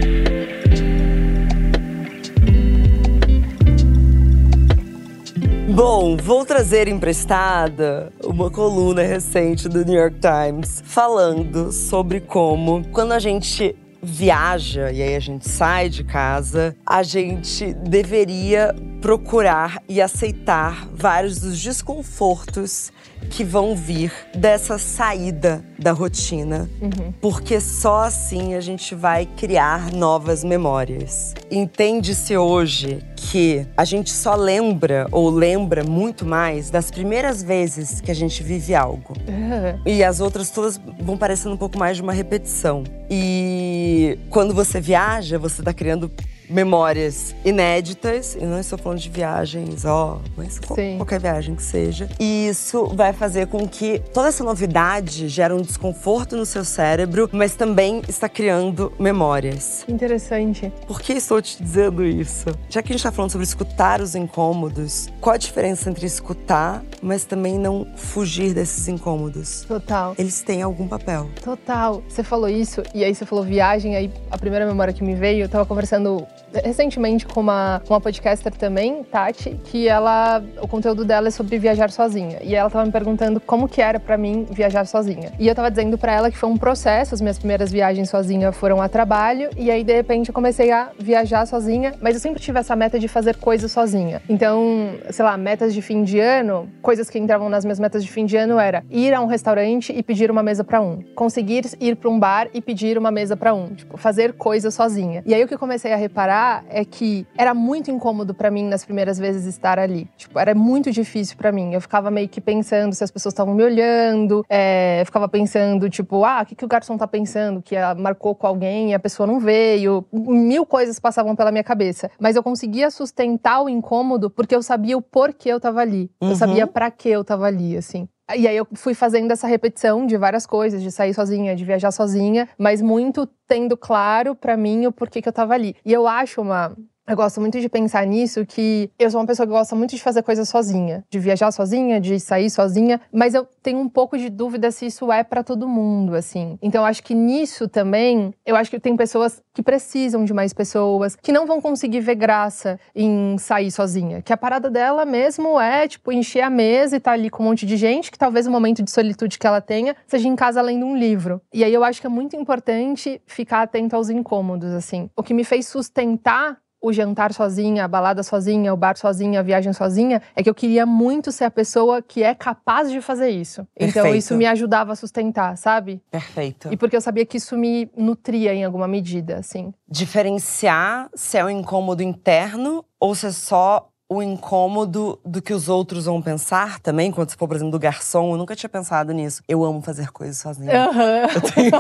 Bom, vou trazer emprestada uma coluna recente do New York Times falando sobre como, quando a gente viaja e aí a gente sai de casa, a gente deveria procurar e aceitar vários dos desconfortos que vão vir dessa saída da rotina, uhum. porque só assim a gente vai criar novas memórias. Entende-se hoje que a gente só lembra ou lembra muito mais das primeiras vezes que a gente vive algo. Uhum. E as outras todas vão parecendo um pouco mais de uma repetição. E quando você viaja, você está criando memórias inéditas, e não estou falando de viagens, ó, mas Sim. qualquer viagem que seja. E isso vai fazer com que toda essa novidade gere um desconforto no seu cérebro, mas também está criando memórias. Interessante. Por que estou te dizendo isso? Já que a gente está falando sobre escutar os incômodos, qual a diferença entre escutar, mas também não fugir desses incômodos? Total. Eles têm algum papel. Total. Você falou isso, e aí você falou viagem, aí a primeira memória que me veio, eu tava conversando recentemente com uma, uma podcaster também, Tati, que ela, o conteúdo dela é sobre viajar sozinha. E ela tava me perguntando como que era para mim viajar sozinha. E eu tava dizendo para ela que foi um processo, as minhas primeiras viagens sozinha foram a trabalho, e aí de repente eu comecei a viajar sozinha, mas eu sempre tive essa meta de fazer coisas sozinha. Então, sei lá, metas de fim de ano, coisas que entravam nas minhas metas de fim de ano era ir a um restaurante e pedir uma mesa para um, conseguir ir para um bar e pedir uma mesa para um, tipo, fazer coisas sozinha. E aí o que eu comecei a reparar é que era muito incômodo para mim nas primeiras vezes estar ali. Tipo, era muito difícil para mim. Eu ficava meio que pensando se as pessoas estavam me olhando, é, eu ficava pensando, tipo, ah, o que, que o garçom tá pensando? Que marcou com alguém e a pessoa não veio. Mil coisas passavam pela minha cabeça. Mas eu conseguia sustentar o incômodo porque eu sabia o porquê eu tava ali. Uhum. Eu sabia para que eu tava ali, assim. E aí eu fui fazendo essa repetição de várias coisas, de sair sozinha, de viajar sozinha, mas muito tendo claro para mim o porquê que eu tava ali. E eu acho uma eu gosto muito de pensar nisso, que eu sou uma pessoa que gosta muito de fazer coisas sozinha, de viajar sozinha, de sair sozinha, mas eu tenho um pouco de dúvida se isso é para todo mundo, assim. Então eu acho que nisso também, eu acho que tem pessoas que precisam de mais pessoas, que não vão conseguir ver graça em sair sozinha, que a parada dela mesmo é, tipo, encher a mesa e tá ali com um monte de gente, que talvez o momento de solitude que ela tenha seja em casa lendo um livro. E aí eu acho que é muito importante ficar atento aos incômodos, assim. O que me fez sustentar o jantar sozinha, a balada sozinha, o bar sozinha, a viagem sozinha, é que eu queria muito ser a pessoa que é capaz de fazer isso. Perfeito. Então isso me ajudava a sustentar, sabe? Perfeito. E porque eu sabia que isso me nutria em alguma medida, assim. Diferenciar se é um incômodo interno ou se é só o incômodo do que os outros vão pensar também, quando você for, por exemplo, do garçom. Eu nunca tinha pensado nisso. Eu amo fazer coisas sozinha. Uhum. Eu tenho...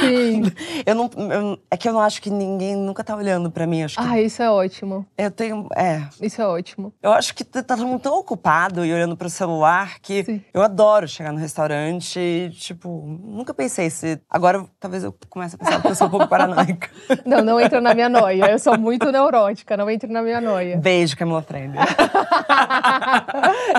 Sim. Eu não, eu, é que eu não acho que ninguém nunca tá olhando pra mim. Acho que... Ah, isso é ótimo. Eu tenho. É. Isso é ótimo. Eu acho que tá todo mundo tão ocupado e olhando pro celular que Sim. eu adoro chegar no restaurante e, tipo, nunca pensei se. Agora talvez eu comece a pensar que eu sou um pouco paranoica. Não, não entra na minha noia. Eu sou muito neurótica, não entra na minha noia. Beijo de Camila Frender.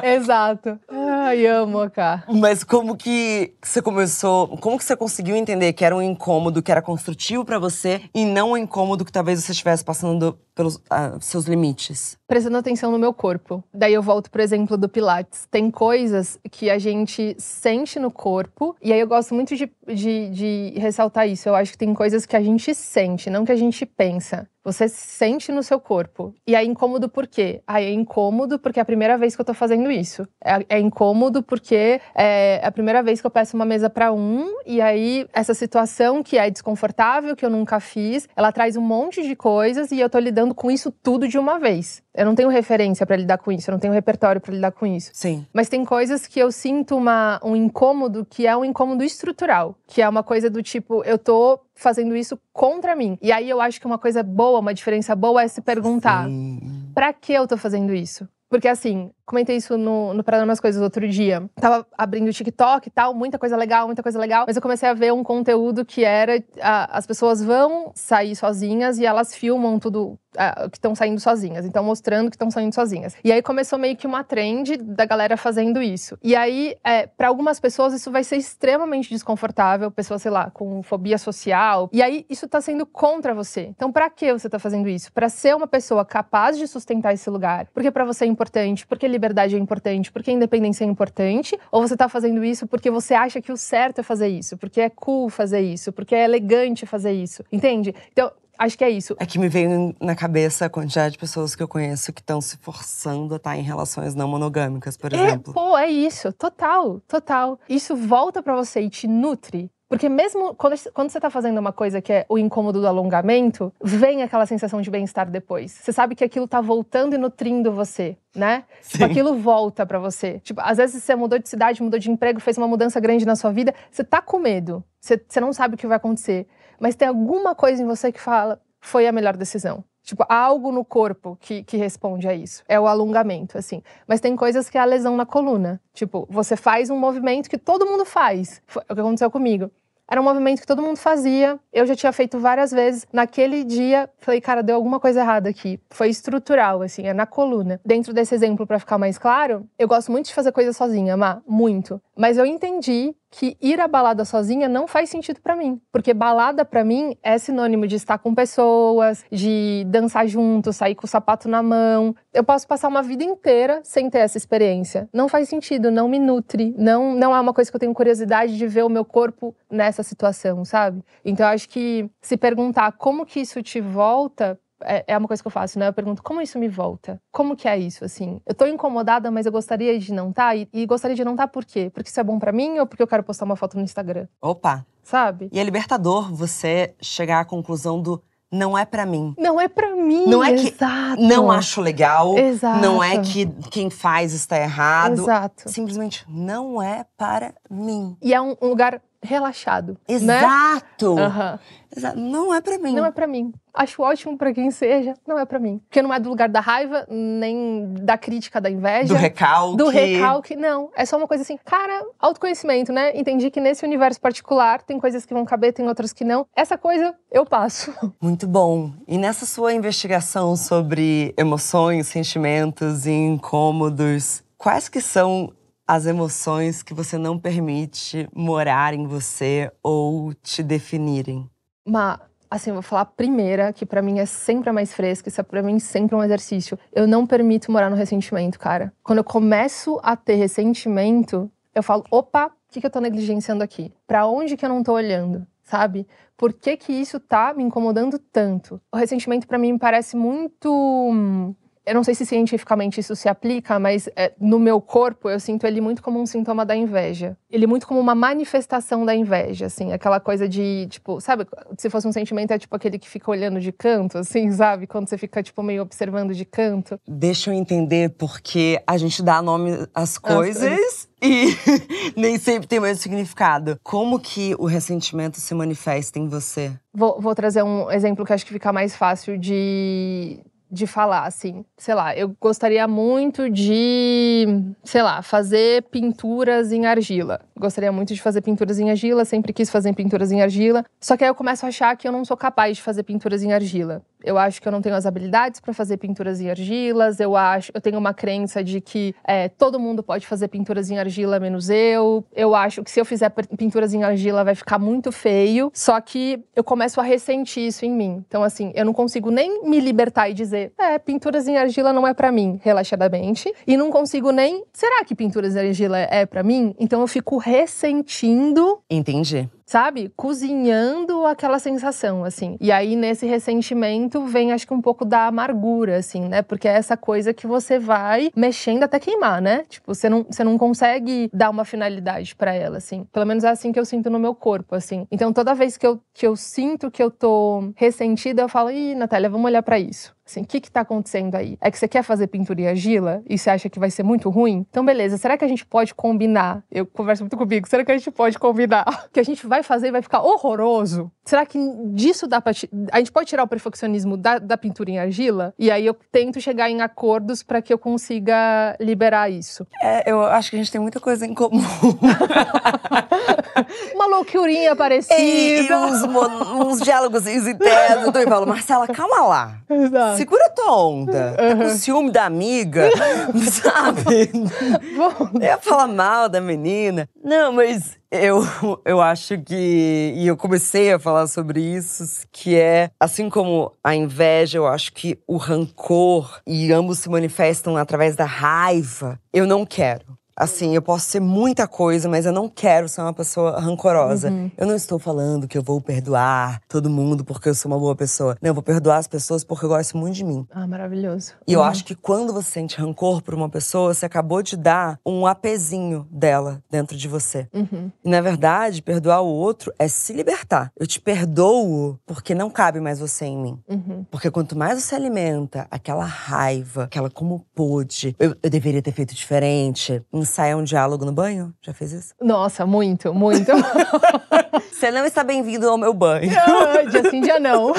Exato. Ai, amo, cara. Mas como que você começou, como que você conseguiu entender que era um incômodo que era construtivo para você e não um incômodo que talvez você estivesse passando pelos uh, seus limites? Prestando atenção no meu corpo. Daí eu volto pro exemplo do Pilates. Tem coisas que a gente sente no corpo, e aí eu gosto muito de, de, de ressaltar isso. Eu acho que tem coisas que a gente sente, não que a gente pensa. Você sente no seu corpo. E é incômodo por quê? Ah, é incômodo porque é a primeira vez que eu tô fazendo isso. É, é incômodo porque é a primeira vez que eu peço uma mesa para um, e aí essa situação que é desconfortável, que eu nunca fiz, ela traz um monte de coisas e eu tô lidando com isso tudo de uma vez. Eu não tenho referência para lidar com isso, eu não tenho repertório para lidar com isso. Sim. Mas tem coisas que eu sinto uma, um incômodo que é um incômodo estrutural, que é uma coisa do tipo, eu tô fazendo isso contra mim. E aí eu acho que uma coisa boa, uma diferença boa é se perguntar: para que eu tô fazendo isso? Porque assim, comentei isso no, no Para Umas Coisas outro dia. Tava abrindo o TikTok e tal, muita coisa legal, muita coisa legal. Mas eu comecei a ver um conteúdo que era: a, as pessoas vão sair sozinhas e elas filmam tudo a, que estão saindo sozinhas. Então, mostrando que estão saindo sozinhas. E aí começou meio que uma trend da galera fazendo isso. E aí, é, para algumas pessoas, isso vai ser extremamente desconfortável. Pessoas, sei lá, com fobia social. E aí, isso tá sendo contra você. Então, para que você tá fazendo isso? Para ser uma pessoa capaz de sustentar esse lugar. Porque para você é importante, porque liberdade é importante, porque independência é importante, ou você está fazendo isso porque você acha que o certo é fazer isso, porque é cool fazer isso, porque é elegante fazer isso, entende? Então, Acho que é isso. É que me veio na cabeça a quantidade de pessoas que eu conheço que estão se forçando a estar em relações não monogâmicas, por é, exemplo. Pô, é isso. Total, total. Isso volta para você e te nutre. Porque mesmo quando, quando você tá fazendo uma coisa que é o incômodo do alongamento, vem aquela sensação de bem-estar depois. Você sabe que aquilo tá voltando e nutrindo você, né? Tipo, aquilo volta para você. Tipo, às vezes você mudou de cidade, mudou de emprego, fez uma mudança grande na sua vida, você tá com medo. Você, você não sabe o que vai acontecer. Mas tem alguma coisa em você que fala, foi a melhor decisão. Tipo, há algo no corpo que, que responde a isso. É o alongamento, assim. Mas tem coisas que é a lesão na coluna. Tipo, você faz um movimento que todo mundo faz. Foi o que aconteceu comigo. Era um movimento que todo mundo fazia. Eu já tinha feito várias vezes. Naquele dia, falei, cara, deu alguma coisa errada aqui. Foi estrutural, assim, é na coluna. Dentro desse exemplo, para ficar mais claro, eu gosto muito de fazer coisa sozinha, Má, muito. Mas eu entendi que ir à balada sozinha não faz sentido para mim, porque balada para mim é sinônimo de estar com pessoas, de dançar junto, sair com o sapato na mão. Eu posso passar uma vida inteira sem ter essa experiência. Não faz sentido, não me nutre, não não é uma coisa que eu tenho curiosidade de ver o meu corpo nessa situação, sabe? Então eu acho que se perguntar como que isso te volta é, é uma coisa que eu faço, né? Eu pergunto como isso me volta? Como que é isso, assim? Eu tô incomodada, mas eu gostaria de não estar. Tá, e, e, gostaria de não estar tá por quê? Porque isso é bom para mim ou porque eu quero postar uma foto no Instagram? Opa! Sabe? E é libertador você chegar à conclusão do não é para mim. Não é para mim. Não é que Exato. não acho legal. Exato. Não é que quem faz está errado. Exato. Simplesmente não é para mim. E é um, um lugar relaxado. Né? Exato. Né? Uhum. Exato. Não é para mim. Não é para mim. Acho ótimo para quem seja, não é para mim. Porque não é do lugar da raiva, nem da crítica, da inveja. Do recalque. Do recalque, não. É só uma coisa assim, cara, autoconhecimento, né? Entendi que nesse universo particular tem coisas que vão caber, tem outras que não. Essa coisa eu passo. Muito bom. E nessa sua investigação sobre emoções, sentimentos e incômodos, quais que são as emoções que você não permite morar em você ou te definirem? Ma, assim, vou falar a primeira, que para mim é sempre a mais fresca, isso é pra mim sempre um exercício. Eu não permito morar no ressentimento, cara. Quando eu começo a ter ressentimento, eu falo, opa, o que, que eu tô negligenciando aqui? Para onde que eu não tô olhando? Sabe? Por que que isso tá me incomodando tanto? O ressentimento para mim parece muito hum, eu não sei se cientificamente isso se aplica, mas é, no meu corpo eu sinto ele muito como um sintoma da inveja. Ele muito como uma manifestação da inveja, assim, aquela coisa de, tipo, sabe, se fosse um sentimento é tipo aquele que fica olhando de canto, assim, sabe? Quando você fica, tipo, meio observando de canto. Deixa eu entender, porque a gente dá nome às coisas. e nem sempre tem o mesmo significado. Como que o ressentimento se manifesta em você? Vou, vou trazer um exemplo que acho que fica mais fácil de, de falar, assim. Sei lá, eu gostaria muito de, sei lá, fazer pinturas em argila. Gostaria muito de fazer pinturas em argila, sempre quis fazer pinturas em argila. Só que aí eu começo a achar que eu não sou capaz de fazer pinturas em argila. Eu acho que eu não tenho as habilidades para fazer pinturas em argilas. Eu acho, eu tenho uma crença de que é, todo mundo pode fazer pinturas em argila menos eu. Eu acho que se eu fizer pinturas em argila vai ficar muito feio. Só que eu começo a ressentir isso em mim. Então assim, eu não consigo nem me libertar e dizer, é, pinturas em argila não é para mim, relaxadamente. E não consigo nem, será que pinturas em argila é para mim? Então eu fico ressentindo. Entendi sabe, cozinhando aquela sensação, assim. E aí, nesse ressentimento, vem, acho que um pouco da amargura, assim, né? Porque é essa coisa que você vai mexendo até queimar, né? Tipo, você não, você não consegue dar uma finalidade para ela, assim. Pelo menos é assim que eu sinto no meu corpo, assim. Então, toda vez que eu, que eu sinto que eu tô ressentida, eu falo, ih, Natália, vamos olhar para isso. Assim, o que está acontecendo aí? É que você quer fazer pintura e argila e você acha que vai ser muito ruim? Então, beleza, será que a gente pode combinar? Eu converso muito comigo, será que a gente pode combinar? Que a gente vai fazer e vai ficar horroroso? Será que disso dá pra. A gente pode tirar o perfeccionismo da, da pintura em argila? E aí eu tento chegar em acordos para que eu consiga liberar isso. É, eu acho que a gente tem muita coisa em comum. Uma loucurinha parecida. E uns, uns diálogos internos. Eu falo, Marcela, calma lá. Exato. Segura a tua onda. Tá com ciúme da amiga, sabe? Eu ia falar mal da menina. Não, mas eu, eu acho que. E eu comecei a falar sobre isso, que é assim como a inveja, eu acho que o rancor, e ambos se manifestam através da raiva, eu não quero. Assim, eu posso ser muita coisa, mas eu não quero ser uma pessoa rancorosa. Uhum. Eu não estou falando que eu vou perdoar todo mundo porque eu sou uma boa pessoa. Não, eu vou perdoar as pessoas porque eu gosto muito de mim. Ah, maravilhoso. E eu Uhum. acho que quando você sente rancor por uma pessoa, você acabou de dar um apezinho dela dentro de você. Uhum. E na verdade, perdoar o outro é se libertar. Eu te perdoo porque não cabe mais você em mim. Uhum. Porque quanto mais você alimenta aquela raiva, aquela como pôde, eu, eu deveria ter feito diferente. Ensaiar um diálogo no banho? Já fez isso? Nossa, muito, muito. Você não está bem-vindo ao meu banho. Ah, dia sim, dia não.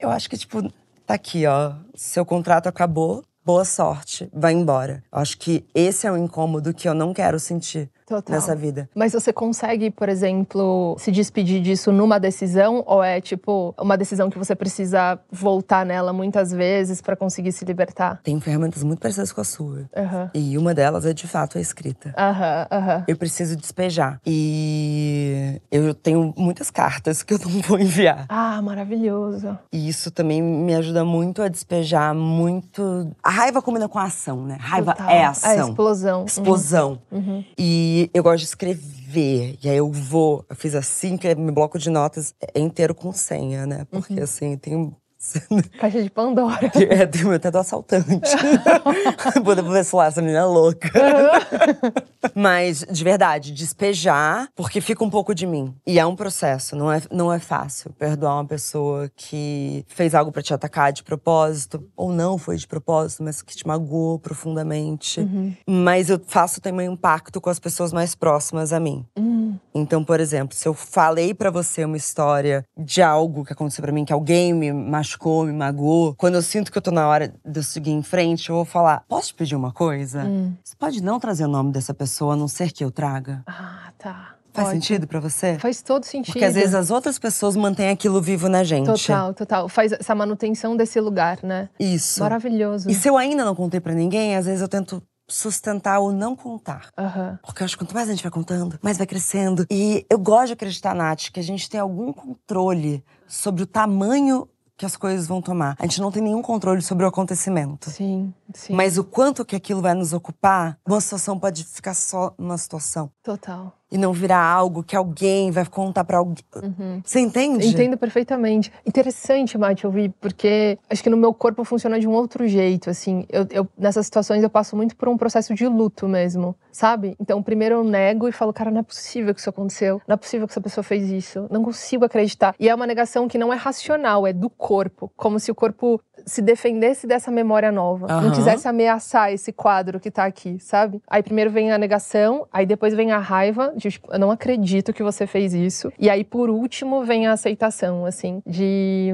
Eu acho que, tipo, tá aqui, ó. Seu contrato acabou, boa sorte, vai embora. Eu acho que esse é um incômodo que eu não quero sentir Total. nessa vida. Mas você consegue, por exemplo, se despedir disso numa decisão? Ou é tipo uma decisão que você precisa voltar nela muitas vezes pra conseguir se libertar? Tem ferramentas muito parecidas com a sua. Aham. E uma delas é, de fato, a escrita. Aham, aham. Eu preciso despejar. E eu tenho muitas cartas que eu não vou enviar. Ah, maravilhoso. E isso também me ajuda muito a despejar muito. A raiva combina com a ação, né? Raiva Total. é A ação. explosão. Explosão. Uhum. E eu gosto de escrever. E aí eu vou. Eu fiz assim, que meu bloco de notas é inteiro com senha, né? Porque Uhum. assim, tem. Caixa de Pandora. É, tem até do assaltante. Vou devolver celular, essa menina é louca. Mas, de verdade, despejar, porque fica um pouco de mim. E é um processo, não é, não é fácil perdoar uma pessoa que fez algo pra te atacar de propósito, ou não foi de propósito, mas que te magoou profundamente. Uhum. Mas eu faço também um pacto com as pessoas mais próximas a mim. Hum, Então, por exemplo, se eu falei pra você uma história de algo que aconteceu pra mim, que alguém me machucou, me magoou, quando eu sinto que eu tô na hora de eu seguir em frente, eu vou falar: posso te pedir uma coisa? hum. Você pode não trazer o nome dessa pessoa, a não ser que eu traga? Ah, tá. Faz sentido pra você? Faz todo sentido. Porque às vezes as outras pessoas mantêm aquilo vivo na gente. Total, total. Faz essa manutenção desse lugar, né? Isso. Maravilhoso. E se eu ainda não contei pra ninguém, às vezes eu tento sustentar ou não contar. Aham. Porque eu acho que quanto mais a gente vai contando, mais vai crescendo. E eu gosto de acreditar, Nath, que a gente tem algum controle sobre o tamanho que as coisas vão tomar. A gente não tem nenhum controle sobre o acontecimento. Sim, sim. Mas o quanto que aquilo vai nos ocupar, uma situação pode ficar só uma situação. Total. E não virar algo que alguém vai contar pra alguém. Uhum. Você entende? Entendo perfeitamente. Interessante, Mate, ouvir, porque acho que no meu corpo funciona de um outro jeito, assim. Eu, eu- nessas situações eu passo muito por um processo de luto mesmo, sabe? Então, primeiro eu nego e falo, cara, não é possível que isso aconteceu. Não é possível que essa pessoa fez isso. Não consigo acreditar. E é uma negação que não é racional, é do corpo. Como se o corpo se defendesse dessa memória nova. Não Aham. quisesse ameaçar esse quadro que tá aqui, sabe? Aí primeiro vem a negação, aí depois vem a raiva, tipo, eu não acredito que você fez isso. E aí por último vem a aceitação, assim, de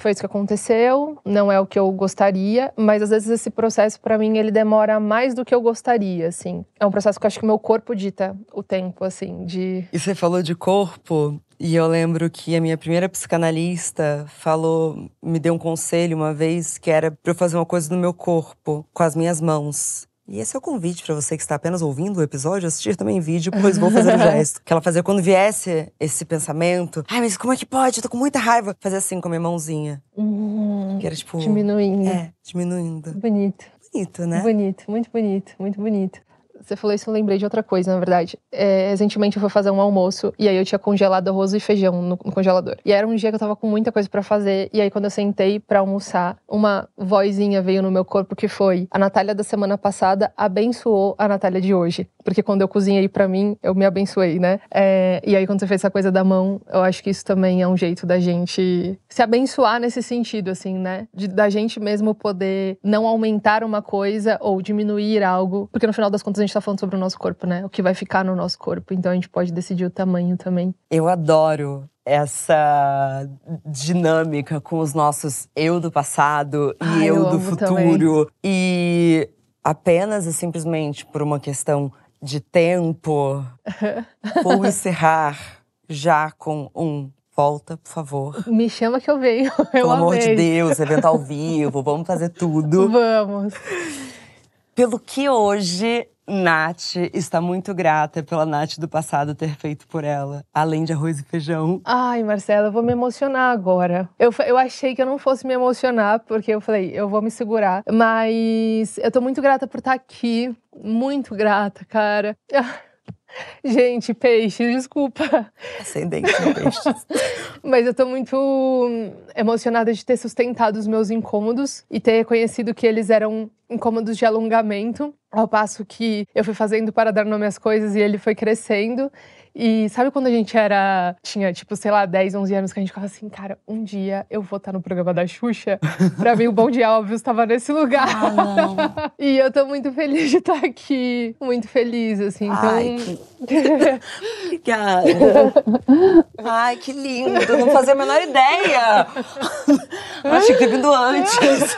foi isso que aconteceu, não é o que eu gostaria, mas às vezes esse processo pra mim ele demora mais do que eu gostaria, assim. É um processo que eu acho que o meu corpo dita o tempo, assim, de E você falou de corpo, e eu lembro que a minha primeira psicanalista falou, me deu um conselho uma vez que era pra eu fazer uma coisa no meu corpo, com as minhas mãos. E esse é o convite pra você que está apenas ouvindo o episódio, assistir também em vídeo, pois vou fazer o gesto. Que ela fazia quando viesse esse pensamento, ai, mas como é que pode? Eu tô com muita raiva. Fazer assim com a minha mãozinha. hum, Que era tipo. diminuindo. É, diminuindo. Bonito. Bonito, né? Bonito, muito bonito, muito bonito. Você falou isso, eu lembrei de outra coisa, na verdade. É, recentemente eu fui fazer um almoço e aí eu tinha congelado arroz e feijão no, no congelador. E era um dia que eu tava com muita coisa pra fazer. E aí, quando eu sentei pra almoçar, uma vozinha veio no meu corpo que foi: a Natália da semana passada abençoou a Natália de hoje. Porque quando eu cozinhei pra mim, eu me abençoei, né? É, e aí, quando você fez essa coisa da mão, eu acho que isso também é um jeito da gente se abençoar nesse sentido, assim, né? De, da gente mesmo poder não aumentar uma coisa ou diminuir algo. Porque no final das contas a gente tá falando sobre o nosso corpo, né? O que vai ficar no nosso corpo. Então a gente pode decidir o tamanho também. Eu adoro essa dinâmica com os nossos eu do passado e Ai, eu, eu do futuro. E apenas e simplesmente por uma questão de tempo, vou encerrar já com um. Volta, por favor. Me chama que eu venho. Eu Pelo amor de amei. Deus, evento ao vivo, vamos fazer tudo. Vamos. Pelo que hoje Nath está muito grata pela Nath do passado ter feito por ela, além de arroz e feijão. Ai, Marcela, eu vou me emocionar agora. Eu, eu achei que eu não fosse me emocionar, porque eu falei, eu vou me segurar. Mas eu tô muito grata por estar aqui. Muito grata, cara. Gente, peixe, desculpa. Ascendente em peixes. Mas eu tô muito emocionada de ter sustentado os meus incômodos e ter reconhecido que eles eram incômodos de alongamento, ao passo que eu fui fazendo para dar nome às coisas e ele foi crescendo. E sabe quando a gente era. Tinha, tipo, sei lá, 10, 11 anos, que a gente ficava assim, cara, um dia eu vou estar no programa da Xuxa. pra mim, o Bom Dia Óbvio estava nesse lugar. Ah, não. e eu tô muito feliz de estar aqui. Muito feliz, assim. Então. Ai, que... Obrigada. Ai, que lindo. Não fazia a menor ideia. Acho que ter vindo antes.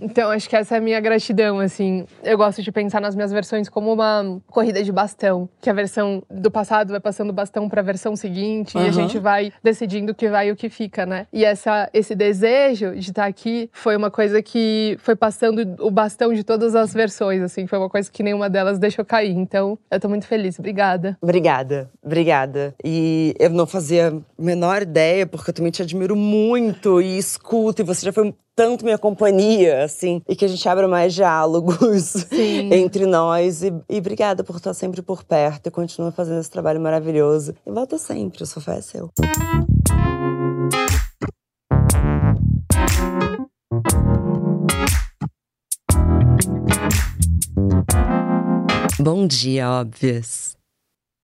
Então, acho que essa é a minha gratidão, assim. Eu gosto de pensar nas minhas versões como uma corrida de bastão, que a versão do passado vai passando o bastão para a versão seguinte Uhum. e a gente vai decidindo o que vai e o que fica, né? E essa, esse desejo de estar aqui foi uma coisa que foi passando o bastão de todas as versões, assim. Foi uma coisa que nenhuma delas deixou cair. Então, eu tô muito feliz. Obrigada. Obrigada, obrigada. E eu não fazia a menor ideia, porque eu também te admiro muito e escuto, e você já foi tanto minha companhia, assim, e que a gente abra mais diálogos entre nós. E, e obrigada por estar sempre por perto e continua fazendo esse trabalho maravilhoso. E volta sempre, o sofá é seu. Bom dia, óbvias.